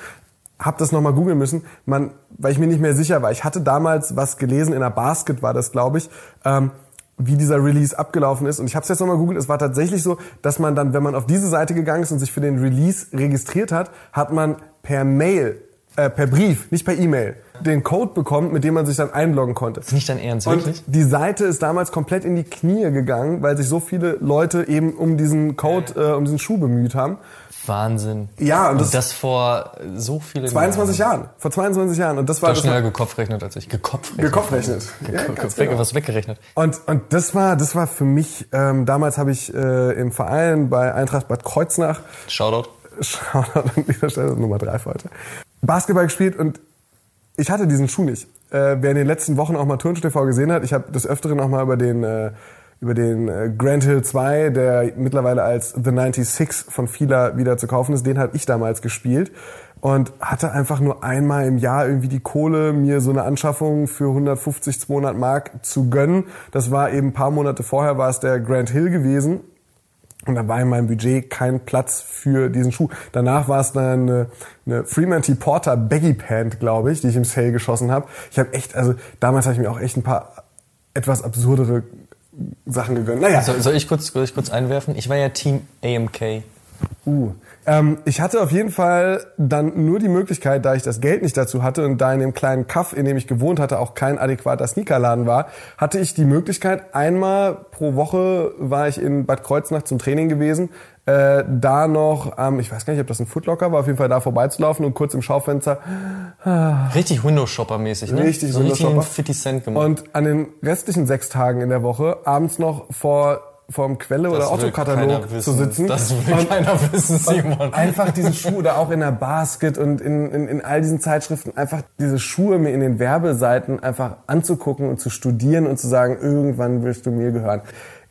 hab das nochmal googeln müssen, man, weil ich mir nicht mehr sicher war. Ich hatte damals was gelesen, in der Basket war das, glaube ich, ähm, wie dieser Release abgelaufen ist. Und ich habe es jetzt nochmal googelt. Es war tatsächlich so, dass man dann, wenn man auf diese Seite gegangen ist und sich für den Release registriert hat, hat man per Mail, äh, per Brief, nicht per E-Mail, den Code bekommen, mit dem man sich dann einloggen konnte. Ist nicht dein Ernst, Und wirklich? die Seite ist damals komplett in die Knie gegangen, weil sich so viele Leute eben um diesen Code, äh, um diesen Schuh bemüht haben. Wahnsinn. Ja, und und das- das, vor so vielen 22 Jahren. Jahren. Vor 22 Jahren. Und das war das schneller gekopfrechnet als ich. Gekopfrechnet. gekopfrechnet. Ja, Ge- ganz weg, genau. Was weggerechnet. Und, und das war, das war für mich, ähm, damals habe ich äh, im Verein bei Eintracht Bad Kreuznach, Shoutout. Shoutout an dieser Stelle, Nummer drei für heute, Basketball gespielt und ich hatte diesen Schuh nicht. Äh, wer in den letzten Wochen auch mal Turnschuh TV gesehen hat, ich habe des Öfteren auch mal über den, äh, über den äh, Grand Hill 2, der mittlerweile als The 96 von Fila wieder zu kaufen ist, den habe ich damals gespielt und hatte einfach nur einmal im Jahr irgendwie die Kohle, mir so eine Anschaffung für 150, 200 Mark zu gönnen. Das war eben ein paar Monate vorher, war es der Grand Hill gewesen. Und da war in meinem Budget kein Platz für diesen Schuh. Danach war es dann eine, eine Fremantle Porter Baggy Pant, glaube ich, die ich im Sale geschossen habe. Ich habe echt, also damals habe ich mir auch echt ein paar etwas absurdere Sachen gegönnt. Naja, Soll, soll, ich kurz, soll ich kurz einwerfen? Ich war ja Team AMK. Uh. Ähm, ich hatte auf jeden Fall dann nur die Möglichkeit, da ich das Geld nicht dazu hatte und da in dem kleinen Kaff, in dem ich gewohnt hatte, auch kein adäquater Sneakerladen war, hatte ich die Möglichkeit, einmal pro Woche war ich in Bad Kreuznach zum Training gewesen, äh, da noch, ähm, ich weiß gar nicht, ob das ein Footlocker war, auf jeden Fall da vorbeizulaufen und kurz im Schaufenster Richtig Windows-Shopper-mäßig, ne? Richtig so richtig Windows-Shopper. einen 50 Cent gemacht. und an den restlichen sechs Tagen in der Woche abends noch vor vorm Quelle oder Otto-Katalog zu sitzen. Das will und, keiner wissen, Simon. einfach diese Schuhe da auch in der Basket und in, in, in all diesen Zeitschriften einfach diese Schuhe mir in den Werbeseiten einfach anzugucken und zu studieren und zu sagen, irgendwann willst du mir gehören.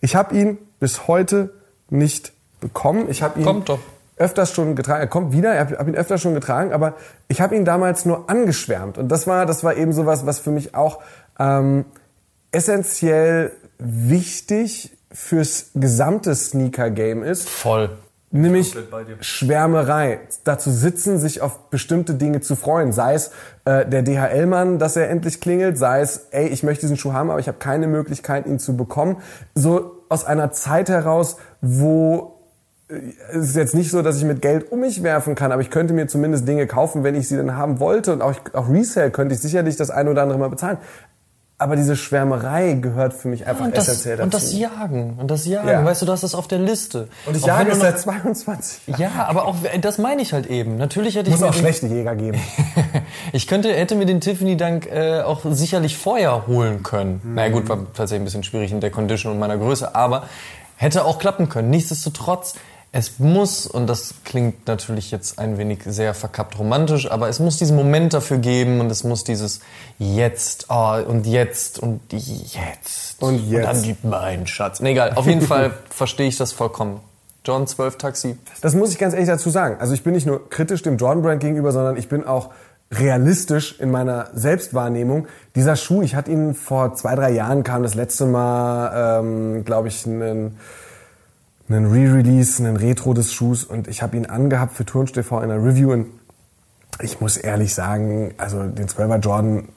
Ich habe ihn bis heute nicht bekommen. Ich habe ihn Kommt doch. öfters schon getragen. Er kommt wieder, ich habe hab ihn öfters schon getragen, aber ich habe ihn damals nur angeschwärmt. Und das war, das war eben sowas, was für mich auch ähm, essentiell wichtig fürs gesamte Sneaker-Game ist. Voll. Nämlich. Schwärmerei. Dazu sitzen, sich auf bestimmte Dinge zu freuen. Sei es äh, der DHL-Mann, dass er endlich klingelt, sei es, ey, ich möchte diesen Schuh haben, aber ich habe keine Möglichkeit, ihn zu bekommen. So aus einer Zeit heraus, wo äh, es ist jetzt nicht so, dass ich mit Geld um mich werfen kann, aber ich könnte mir zumindest Dinge kaufen, wenn ich sie dann haben wollte. Und auch, auch Resale könnte ich sicherlich das eine oder andere mal bezahlen. Aber diese Schwärmerei gehört für mich einfach Und das, essentiell dazu. und das Jagen. Und das Jagen. Ja. Weißt du, du hast das auf der Liste. Und ich Auch jage es seit 22 Jahren. Ja, aber auch, das meine ich halt eben. Natürlich hätte ich Muss auch schlechte Jäger geben. Ich könnte, hätte mir den Tiffany Dank äh, auch sicherlich vorher holen können. Mhm. Na naja, gut, war tatsächlich ein bisschen schwierig in der Condition und meiner Größe, aber hätte auch klappen können. Nichtsdestotrotz, es muss, und das klingt natürlich jetzt ein wenig sehr verkappt romantisch, aber es muss diesen Moment dafür geben und es muss dieses jetzt, oh, und jetzt und jetzt. Und jetzt. Und dann gib mein Schatz. Nee, egal, auf jeden Fall verstehe ich das vollkommen. John 12 Taxi. Das muss ich ganz ehrlich dazu sagen. Also ich bin nicht nur kritisch dem Jordan Brand gegenüber, sondern ich bin auch realistisch in meiner Selbstwahrnehmung. Dieser Schuh, ich hatte ihn vor zwei, drei Jahren, kam das letzte Mal, ähm, glaube ich, einen, einen Re-Release, einen Retro des Schuhs und ich habe ihn angehabt für Turnsch TV in einer Review und ich muss ehrlich sagen, also den 12er Jordan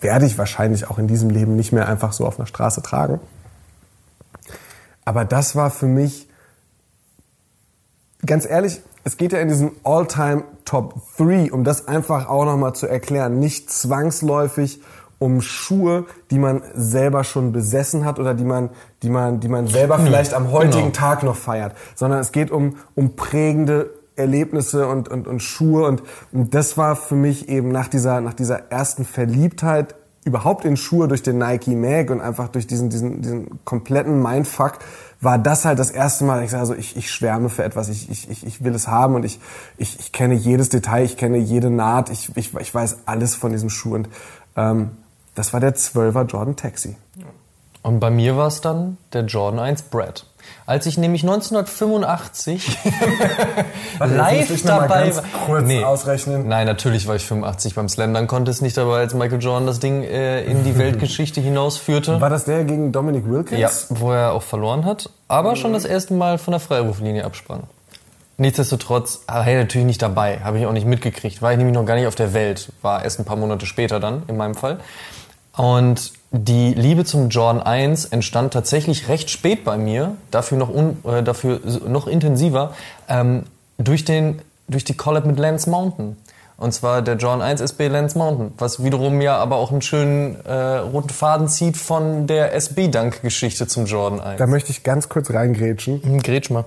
werde ich wahrscheinlich auch in diesem Leben nicht mehr einfach so auf einer Straße tragen. Aber das war für mich ganz ehrlich, es geht ja in diesen All-Time Top 3, um das einfach auch nochmal zu erklären, nicht zwangsläufig um Schuhe, die man selber schon besessen hat oder die man, die man, die man selber vielleicht am heutigen genau. Tag noch feiert, sondern es geht um, um prägende Erlebnisse und, und, und Schuhe. Und, und das war für mich eben nach dieser, nach dieser ersten Verliebtheit überhaupt in Schuhe durch den Nike Mag und einfach durch diesen, diesen, diesen kompletten Mindfuck war das halt das erste Mal, ich sage also, ich, ich schwärme für etwas, ich, ich, ich- ich will es haben und ich, ich, ich kenne jedes Detail, ich kenne jede Naht, ich, ich, ich weiß alles von diesem Schuh. Und ähm, das war der 12er Jordan Taxi. Und bei mir war es dann der Jordan 1 Brad. Als ich nämlich 1985 live dabei war. kurz ausrechnen. Nein, natürlich war ich 85 beim Slam Dunk Contest nicht dabei, als Michael Jordan das Ding äh, in die Weltgeschichte hinausführte. War das der gegen Dominic Wilkins? Ja, wo er auch verloren hat, aber schon das erste Mal von der Freiwurflinie absprang. Nichtsdestotrotz war er natürlich nicht dabei, habe ich auch nicht mitgekriegt, war ich nämlich noch gar nicht auf der Welt, war erst ein paar Monate später dann, in meinem Fall. Und die Liebe zum Jordan 1 entstand tatsächlich recht spät bei mir, dafür noch, un, äh, dafür noch intensiver, ähm, durch, den, durch die Collab mit Lance Mountain. Und zwar der Jordan 1 SB Lance Mountain, was wiederum ja aber auch einen schönen äh, roten Faden zieht von der SB-Dank-Geschichte zum Jordan 1. Da möchte ich ganz kurz reingrätschen. Hm, Grätsch mal.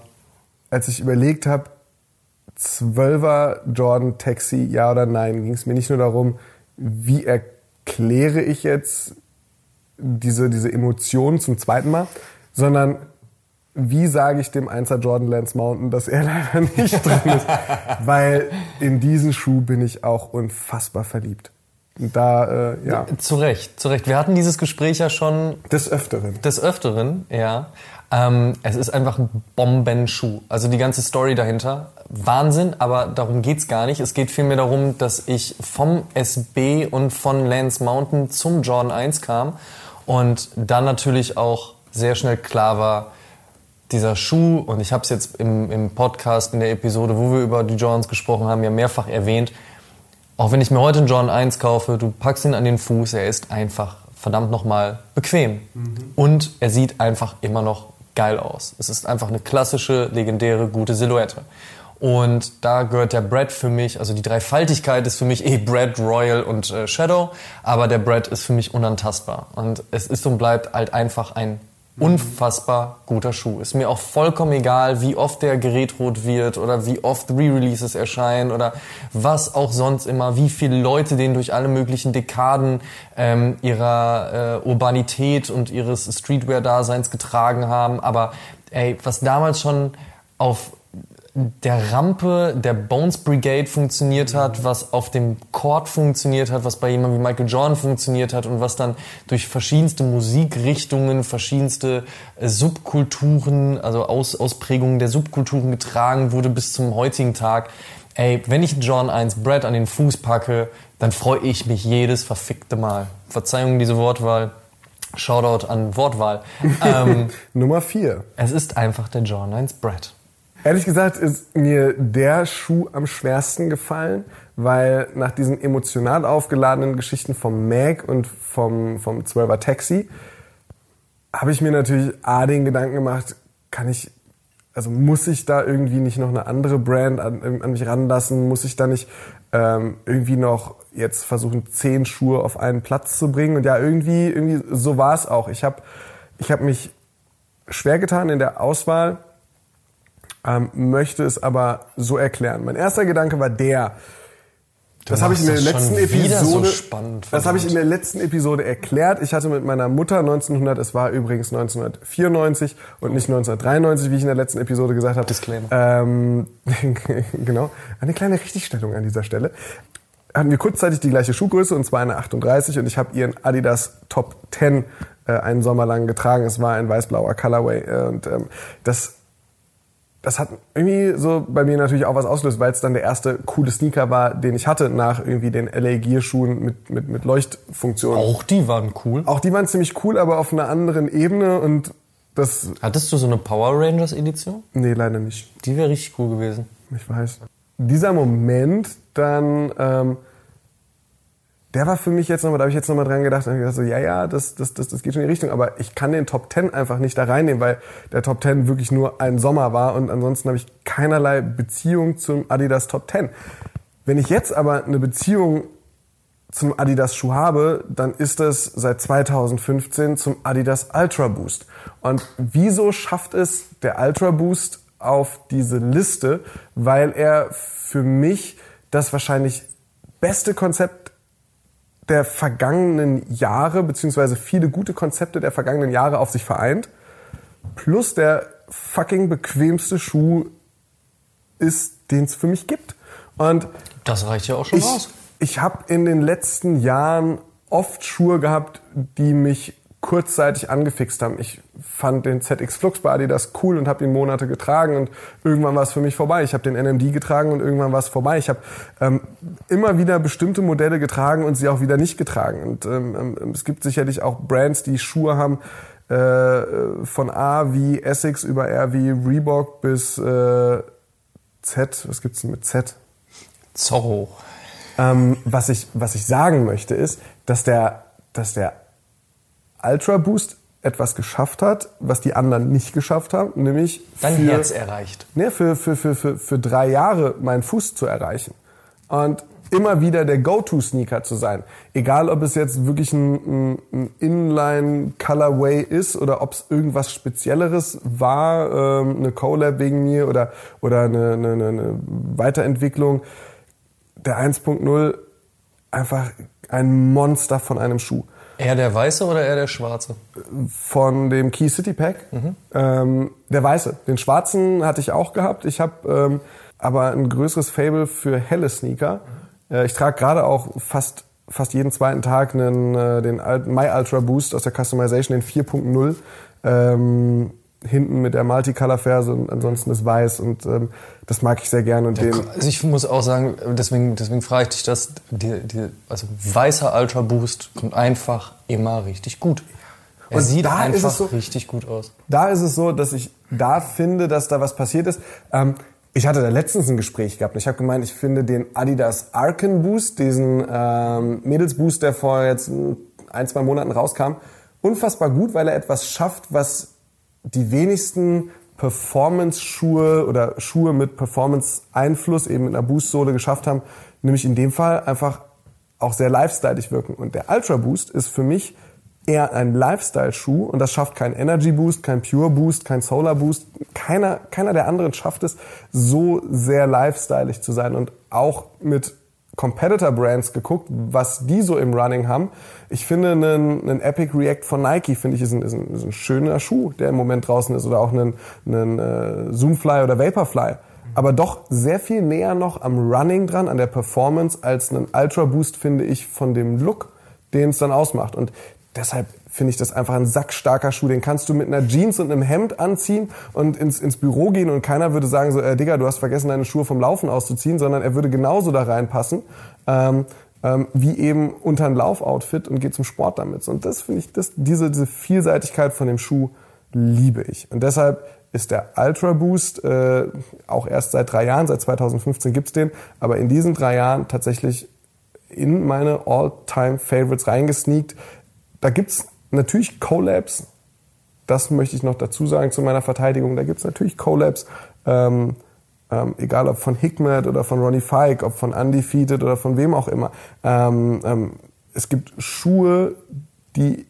als ich überlegt habe, 12er Jordan Taxi, ja oder nein, ging es mir nicht nur darum, wie erkläre ich jetzt diese, diese Emotionen zum zweiten Mal, sondern wie sage ich dem 1er Jordan Lance Mountain, dass er leider nicht drin ist. Weil in diesen Schuh bin ich auch unfassbar verliebt. Da, äh, ja, Zu Recht, zu Recht. Wir hatten dieses Gespräch ja schon des Öfteren. des Öfteren, ja. Ähm, es ist einfach ein Bombenschuh. Also die ganze Story dahinter, Wahnsinn, aber darum geht's gar nicht. Es geht vielmehr darum, dass ich vom SB und von Lance Mountain zum Jordan 1 kam und dann natürlich auch sehr schnell klar war, dieser Schuh, und ich habe es jetzt im, im Podcast, in der Episode, wo wir über die Jordans gesprochen haben, ja mehrfach erwähnt, auch wenn ich mir heute einen Jordan 1 kaufe, du packst ihn an den Fuß, er ist einfach verdammt nochmal bequem. Und er sieht einfach immer noch geil aus. Es ist einfach eine klassische, legendäre, gute Silhouette. Und da gehört der Brad für mich, also die Dreifaltigkeit ist für mich eh Brad, Royal und äh, Shadow, aber der Brad ist für mich unantastbar. Und es ist und bleibt halt einfach ein unfassbar guter Schuh. Ist mir auch vollkommen egal, wie oft der gerätrot wird oder wie oft Re-Releases erscheinen oder was auch sonst immer, wie viele Leute den durch alle möglichen Dekaden ähm, ihrer äh, Urbanität und ihres Streetwear-Daseins getragen haben. Aber ey, was damals schon auf der Rampe der Bones Brigade funktioniert hat, was auf dem Chord funktioniert hat, was bei jemandem wie Michael Jordan funktioniert hat und was dann durch verschiedenste Musikrichtungen, verschiedenste äh, Subkulturen, also Aus, Ausprägungen der Subkulturen getragen wurde bis zum heutigen Tag. Ey, wenn ich John 1 Brad an den Fuß packe, dann freue ich mich jedes verfickte Mal. Verzeihung diese Wortwahl. Shoutout an Wortwahl. Ähm, Nummer 4. Es ist einfach der John 1 Brad. Ehrlich gesagt ist mir der Schuh am schwersten gefallen, weil nach diesen emotional aufgeladenen Geschichten vom Mag und vom, vom 12er Taxi habe ich mir natürlich A den Gedanken gemacht, kann ich, also muss ich da irgendwie nicht noch eine andere Brand an, an mich ranlassen? Muss ich da nicht ähm, irgendwie noch jetzt versuchen, zehn Schuhe auf einen Platz zu bringen? Und ja, irgendwie, irgendwie so war es auch. Ich habe ich hab mich schwer getan in der Auswahl ähm, möchte es aber so erklären. Mein erster Gedanke war der. Du das habe ich in der letzten Episode. So spannend, das habe ich in der letzten Episode erklärt. Ich hatte mit meiner Mutter 1900, es war übrigens 1994 und nicht 1993, wie ich in der letzten Episode gesagt habe. Disclaimer. Ähm, genau, eine kleine Richtigstellung an dieser Stelle. Hatten wir kurzzeitig die gleiche Schuhgröße und zwar eine 38 und ich habe ihren Adidas Top 10 äh, einen Sommer lang getragen. Es war ein weiß-blauer Colorway äh, und ähm, das das hat irgendwie so bei mir natürlich auch was ausgelöst, weil es dann der erste coole Sneaker war, den ich hatte nach irgendwie den LA Gear Schuhen mit, mit, mit Leuchtfunktion. Auch die waren cool. Auch die waren ziemlich cool, aber auf einer anderen Ebene und das. Hattest du so eine Power Rangers Edition? Nee, leider nicht. Die wäre richtig cool gewesen. Ich weiß. Dieser Moment dann, ähm, der war für mich jetzt nochmal, da habe ich jetzt nochmal dran gedacht, und gedacht so, ja, ja, das, das, das, das geht schon in die Richtung, aber ich kann den Top Ten einfach nicht da reinnehmen, weil der Top Ten wirklich nur ein Sommer war und ansonsten habe ich keinerlei Beziehung zum Adidas Top Ten. Wenn ich jetzt aber eine Beziehung zum Adidas Schuh habe, dann ist es seit 2015 zum Adidas Ultra Boost. Und wieso schafft es der Ultra Boost auf diese Liste? Weil er für mich das wahrscheinlich beste Konzept der vergangenen Jahre, beziehungsweise viele gute Konzepte der vergangenen Jahre auf sich vereint, plus der fucking bequemste Schuh ist, den es für mich gibt. Und das reicht ja auch schon ich, aus. Ich habe in den letzten Jahren oft Schuhe gehabt, die mich kurzzeitig angefixt haben. Ich fand den ZX Flux bei Adidas cool und habe ihn Monate getragen und irgendwann war es für mich vorbei. Ich habe den NMD getragen und irgendwann war es vorbei. Ich habe ähm, immer wieder bestimmte Modelle getragen und sie auch wieder nicht getragen. Und ähm, ähm es gibt sicherlich auch Brands, die Schuhe haben äh, von A wie Essex über R wie Reebok bis äh, Z. Was gibt's denn mit Z? Zorro. Ähm, was ich was ich sagen möchte ist, dass der dass der Ultra Boost etwas geschafft hat, was die anderen nicht geschafft haben, nämlich dein für, Herz erreicht. Ne, für, für, für, für, für drei Jahre meinen Fuß zu erreichen. Und immer wieder der Go-To-Sneaker zu sein. Egal, ob es jetzt wirklich ein, ein Inline-Colorway ist oder ob es irgendwas Spezielleres war, ähm, eine Collab wegen mir oder, oder eine, eine, eine Weiterentwicklung. Der 1.0 einfach ein Monster von einem Schuh. Eher der weiße oder eher der schwarze? Von dem Key City Pack. Mhm. Ähm, der weiße. Den schwarzen hatte ich auch gehabt. Ich habe ähm, aber ein größeres Fable für helle Sneaker. Äh, ich trage gerade auch fast fast jeden zweiten Tag einen, äh, den My Ultra Boost aus der Customization, den 4.0. Ähm, hinten mit der Multicolor-Ferse und ansonsten ist weiß und ähm, das mag ich sehr gerne. Und den also ich muss auch sagen, deswegen, deswegen frage ich dich das, die, die, also weißer Ultra Boost kommt einfach immer richtig gut. Er und sieht einfach so, richtig gut aus. Da ist es so, dass ich da finde, dass da was passiert ist. Ähm, ich hatte da letztens ein Gespräch gehabt und ich habe gemeint, ich finde den Adidas Arken Boost, diesen ähm, Mädels Boost, der vor jetzt ein, zwei Monaten rauskam, unfassbar gut, weil er etwas schafft, was die wenigsten Performance-Schuhe oder Schuhe mit Performance-Einfluss eben mit einer Boost-Sohle geschafft haben, nämlich in dem Fall einfach auch sehr lifestyleig wirken. Und der Ultra Boost ist für mich eher ein Lifestyle-Schuh und das schafft kein Energy Boost, kein Pure Boost, kein Solar Boost. Keiner, keiner der anderen schafft es, so sehr lifestyleig zu sein und auch mit Competitor Brands geguckt, was die so im Running haben. Ich finde einen, einen Epic React von Nike finde ich ist ein, ist, ein, ist ein schöner Schuh, der im Moment draußen ist oder auch einen, einen äh, Zoomfly oder Vaporfly. Aber doch sehr viel näher noch am Running dran, an der Performance als einen Ultra Boost finde ich von dem Look, den es dann ausmacht. Und deshalb finde ich das einfach ein sackstarker Schuh. Den kannst du mit einer Jeans und einem Hemd anziehen und ins, ins Büro gehen und keiner würde sagen so, äh, Digga, du hast vergessen, deine Schuhe vom Laufen auszuziehen, sondern er würde genauso da reinpassen. Ähm, ähm, wie eben unter ein Laufoutfit und geht zum Sport damit. Und das finde ich, das, diese, diese Vielseitigkeit von dem Schuh liebe ich. Und deshalb ist der Ultra Boost äh, auch erst seit drei Jahren, seit 2015 gibt's den, aber in diesen drei Jahren tatsächlich in meine All-Time-Favorites reingesneakt. Da gibt's natürlich Collabs, das möchte ich noch dazu sagen zu meiner Verteidigung. Da gibt's natürlich Collabs, ähm, ähm, egal ob von Hikmet oder von Ronnie Fike, ob von Undefeated oder von wem auch immer. Ähm, ähm, es gibt Schuhe, die,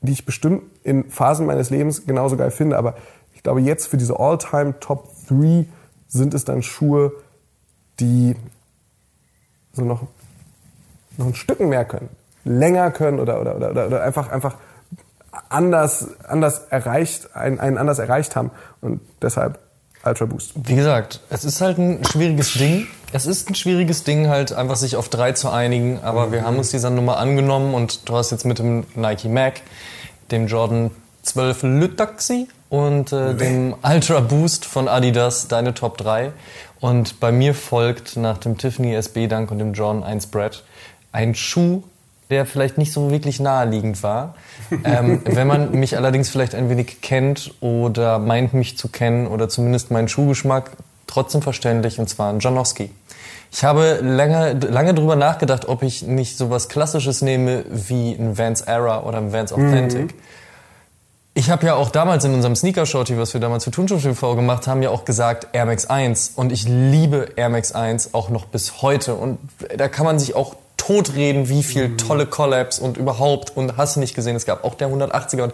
die ich bestimmt in Phasen meines Lebens genauso geil finde, aber ich glaube jetzt für diese All-Time Top 3 sind es dann Schuhe, die so noch, noch ein Stücken mehr können, länger können oder, oder, oder, oder einfach, einfach anders, anders erreicht, einen, einen anders erreicht haben. Und deshalb Ultra Boost. Wie gesagt, es ist halt ein schwieriges Ding. Es ist ein schwieriges Ding, halt einfach sich auf drei zu einigen. Aber mhm. wir haben uns dieser Nummer angenommen und du hast jetzt mit dem Nike Mac, dem Jordan 12 Lutaxi und äh, dem Ultra Boost von Adidas deine Top 3. Und bei mir folgt nach dem Tiffany SB Dank und dem Jordan 1 Brad ein Schuh, der vielleicht nicht so wirklich naheliegend war. ähm, wenn man mich allerdings vielleicht ein wenig kennt oder meint mich zu kennen oder zumindest meinen Schuhgeschmack, trotzdem verständlich, und zwar ein Janowski. Ich habe lange, lange drüber nachgedacht, ob ich nicht sowas Klassisches nehme wie ein Vans Era oder ein Vans Authentic. Mhm. Ich habe ja auch damals in unserem Sneaker-Shorty, was wir damals für Tunschub TV gemacht haben, ja auch gesagt Air Max 1. Und ich liebe Air Max 1 auch noch bis heute. Und da kann man sich auch totreden, wie viel tolle Collabs und überhaupt und hast du nicht gesehen, es gab auch der 180er und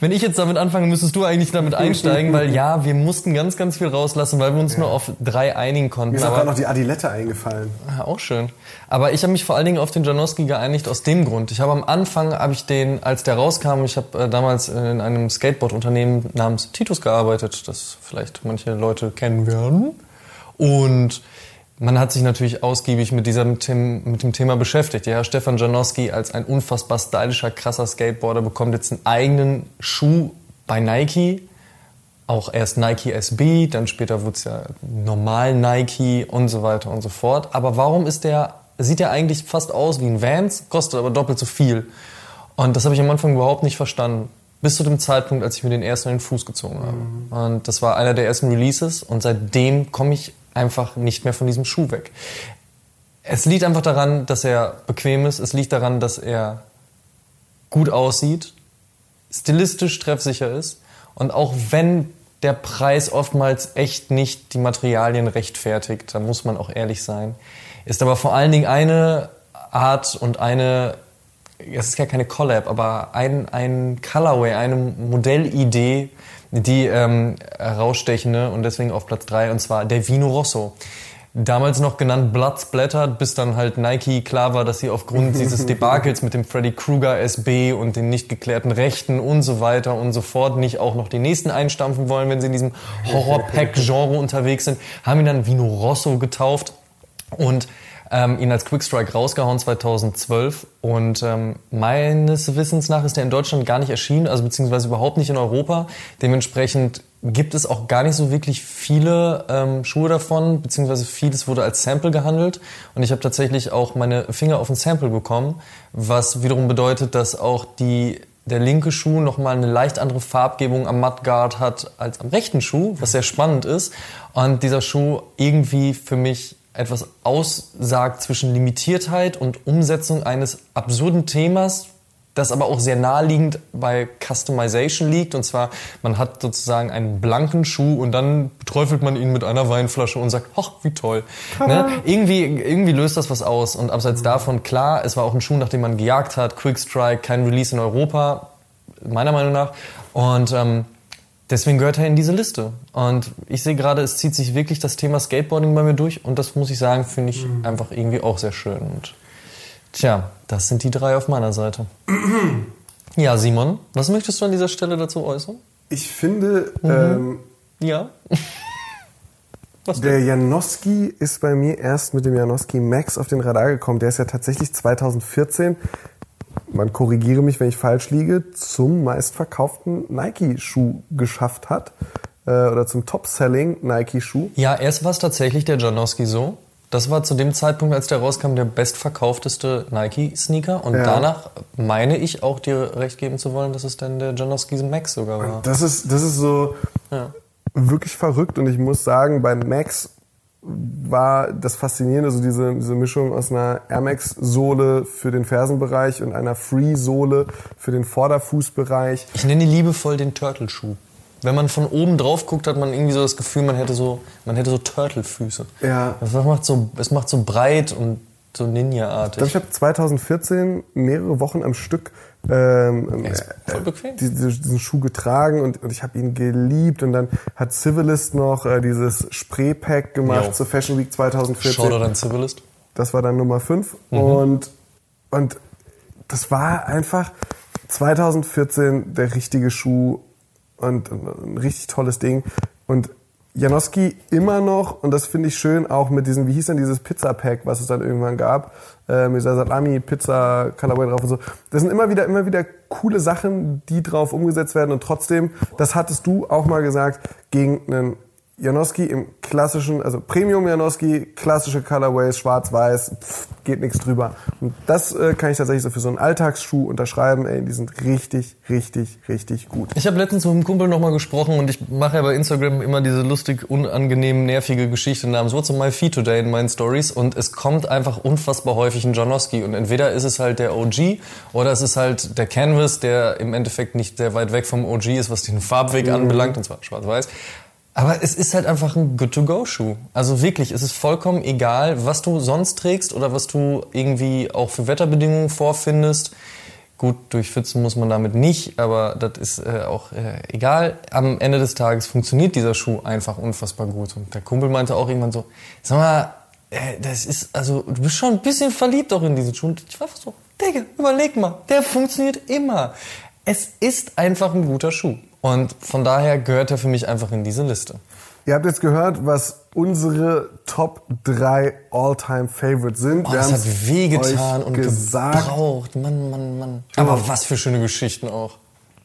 wenn ich jetzt damit anfange, müsstest du eigentlich damit einsteigen, weil ja, wir mussten ganz, ganz viel rauslassen, weil wir uns ja. nur auf drei einigen konnten. Mir ist aber noch die Adilette eingefallen. Ja, auch schön. Aber ich habe mich vor allen Dingen auf den Janowski geeinigt aus dem Grund. Ich habe am Anfang, habe ich den, als der rauskam, ich habe äh, damals in einem Skateboard-Unternehmen namens Titus gearbeitet, das vielleicht manche Leute kennen werden. Und man hat sich natürlich ausgiebig mit, dieser, mit, dem, mit dem Thema beschäftigt. Ja, Stefan Janowski als ein unfassbar stylischer, krasser Skateboarder bekommt jetzt einen eigenen Schuh bei Nike. Auch erst Nike SB, dann später wurde es ja normal Nike und so weiter und so fort. Aber warum ist der, sieht er eigentlich fast aus wie ein Vans, kostet aber doppelt so viel. Und das habe ich am Anfang überhaupt nicht verstanden. Bis zu dem Zeitpunkt, als ich mir den ersten in den Fuß gezogen habe. Mhm. Und das war einer der ersten Releases und seitdem komme ich einfach nicht mehr von diesem Schuh weg. Es liegt einfach daran, dass er bequem ist. Es liegt daran, dass er gut aussieht, stilistisch treffsicher ist und auch wenn der Preis oftmals echt nicht die Materialien rechtfertigt, da muss man auch ehrlich sein, ist aber vor allen Dingen eine Art und eine, es ist ja keine Collab, aber ein, ein Colorway, eine Modellidee, die ähm, herausstechende und deswegen auf Platz 3 und zwar der Vino Rosso. Damals noch genannt Blood Splattered, bis dann halt Nike klar war, dass sie aufgrund dieses Debakels mit dem Freddy Krueger SB und den nicht geklärten Rechten und so weiter und so fort nicht auch noch die nächsten einstampfen wollen, wenn sie in diesem Horror-Pack-Genre unterwegs sind, haben ihn dann Vino Rosso getauft und ähm, ihn als Quickstrike rausgehauen 2012 und ähm, meines Wissens nach ist er in Deutschland gar nicht erschienen, also beziehungsweise überhaupt nicht in Europa. Dementsprechend gibt es auch gar nicht so wirklich viele ähm, Schuhe davon, beziehungsweise vieles wurde als Sample gehandelt und ich habe tatsächlich auch meine Finger auf ein Sample bekommen, was wiederum bedeutet, dass auch die der linke Schuh nochmal eine leicht andere Farbgebung am Mudguard hat als am rechten Schuh, was sehr spannend ist. Und dieser Schuh irgendwie für mich etwas aussagt zwischen Limitiertheit und Umsetzung eines absurden Themas, das aber auch sehr naheliegend bei Customization liegt. Und zwar, man hat sozusagen einen blanken Schuh und dann träufelt man ihn mit einer Weinflasche und sagt, ach, wie toll. ne? irgendwie, irgendwie löst das was aus. Und abseits davon, klar, es war auch ein Schuh, nach dem man gejagt hat, Quick Strike, kein Release in Europa, meiner Meinung nach. Und ähm, deswegen gehört er in diese Liste. Und ich sehe gerade, es zieht sich wirklich das Thema Skateboarding bei mir durch. Und das muss ich sagen, finde ich einfach irgendwie auch sehr schön. Und tja, das sind die drei auf meiner Seite. ja, Simon, was möchtest du an dieser Stelle dazu äußern? Ich finde, ähm, Ja. der Janowski ist bei mir erst mit dem Janowski Max auf den Radar gekommen. Der ist ja tatsächlich 2014, man korrigiere mich, wenn ich falsch liege, zum meistverkauften Nike-Schuh geschafft hat. Äh, oder zum Top-Selling Nike-Schuh. Ja, erst war es tatsächlich der Janowski so. Das war zu dem Zeitpunkt, als der rauskam, der bestverkaufteste Nike-Sneaker. Und Ja. danach meine ich auch dir recht geben zu wollen, dass es dann der Janowski Max sogar war. Das ist, das ist so Ja. wirklich verrückt und ich muss sagen, beim Max war das Faszinierende, so diese, diese Mischung aus einer Air Max Sohle für den Fersenbereich und einer Free Sohle für den Vorderfußbereich. Ich nenne liebevoll den Turtle-Schuh. Wenn man von oben drauf guckt, hat man irgendwie so das Gefühl, man hätte so, man hätte so Turtle-Füße. Ja. Das macht so, es macht so breit und so Ich glaube, Ninja-artig. ich habe 2014 mehrere Wochen am Stück ähm, ist voll bequem. diese, diesen Schuh getragen und, und ich habe ihn geliebt. Und dann hat Civilist noch äh, dieses Spray-Pack gemacht Jo. zur Fashion Week 2014. Shoutout an Civilist. Das war dann Nummer 5. Mhm. Und, und das war einfach 2014 der richtige Schuh und ein richtig tolles Ding. Und Janowski immer noch, und das finde ich schön, auch mit diesem, wie hieß denn dieses Pizza-Pack, was es dann irgendwann gab, äh, mit dieser Salami-Pizza, Colorway drauf und so. Das sind immer wieder, immer wieder coole Sachen, die drauf umgesetzt werden und trotzdem, das hattest du auch mal gesagt, gegen einen Janowski im klassischen, also Premium Janowski, klassische Colorways, schwarz-weiß, pff, geht nichts drüber. Und das äh, kann ich tatsächlich so für so einen Alltagsschuh unterschreiben. Ey, die sind richtig, richtig, richtig gut. Ich habe letztens mit einem Kumpel nochmal gesprochen und ich mache ja bei Instagram immer diese lustig, unangenehm, nervige Geschichte namens What's on my feet today in meinen Stories und es kommt einfach unfassbar häufig ein Janowski und entweder ist es halt der OG oder es ist halt der Canvas, der im Endeffekt nicht sehr weit weg vom OG ist, was den Farbweg anbelangt und zwar schwarz-weiß. Aber es ist halt einfach ein Good-to-Go-Schuh. Also wirklich, es ist vollkommen egal, was du sonst trägst oder was du irgendwie auch für Wetterbedingungen vorfindest. Gut, durchpfützen muss man damit nicht, aber das ist äh, auch äh, egal. Am Ende des Tages funktioniert dieser Schuh einfach unfassbar gut. Und der Kumpel meinte auch irgendwann so, sag mal, äh, das ist, also du bist schon ein bisschen verliebt auch in diesen Schuh. Und ich war einfach so, Digga, überleg mal, der funktioniert immer. Es ist einfach ein guter Schuh. Und von daher gehört er für mich einfach in diese Liste. Ihr habt jetzt gehört, was unsere Top 3 All-Time Favorites sind. Oh, Wir das hat wehgetan und gesagt. gebraucht. Mann, Mann, Mann. Aber was für schöne Geschichten auch.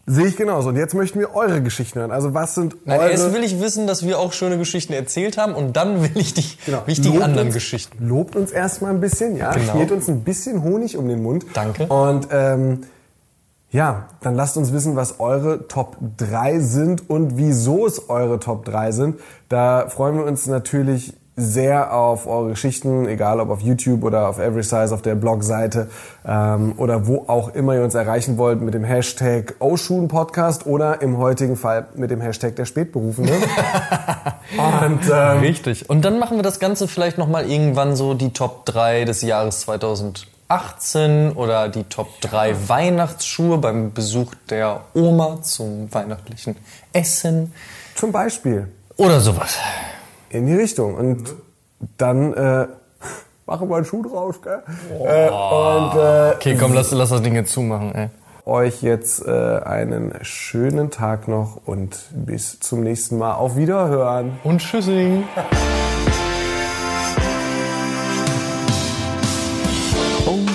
Sehe ich genauso. Und jetzt möchten wir eure Geschichten hören. Also was sind Nein, eure... erst will ich wissen, dass wir auch schöne Geschichten erzählt haben und dann will ich die, Genau. die Lobt anderen uns, Geschichten. Lobt uns erstmal ein bisschen, ja. Genau. Schmiert uns ein bisschen Honig um den Mund. Danke. Und ähm, ja, dann lasst uns wissen, was eure Top 3 sind und wieso es eure Top 3 sind. Da freuen wir uns natürlich sehr auf eure Geschichten, egal ob auf YouTube oder auf Every Size auf der Blogseite ähm, oder wo auch immer ihr uns erreichen wollt mit dem Hashtag Oshun Podcast oder im heutigen Fall mit dem Hashtag der Spätberufene. und ähm, Richtig. Und dann machen wir das Ganze vielleicht nochmal irgendwann so die Top 3 des Jahres 2018 oder die Top 3 Weihnachtsschuhe beim Besuch der Oma zum weihnachtlichen Essen zum Beispiel oder sowas. in die Richtung. Und dann äh, machen wir einen Schuh draus, gell? Äh, und äh, Okay, komm, lass, lass das Ding jetzt zumachen, ey. euch jetzt äh, einen schönen Tag noch und bis zum nächsten Mal. Auf Wiederhören. Und tschüssing.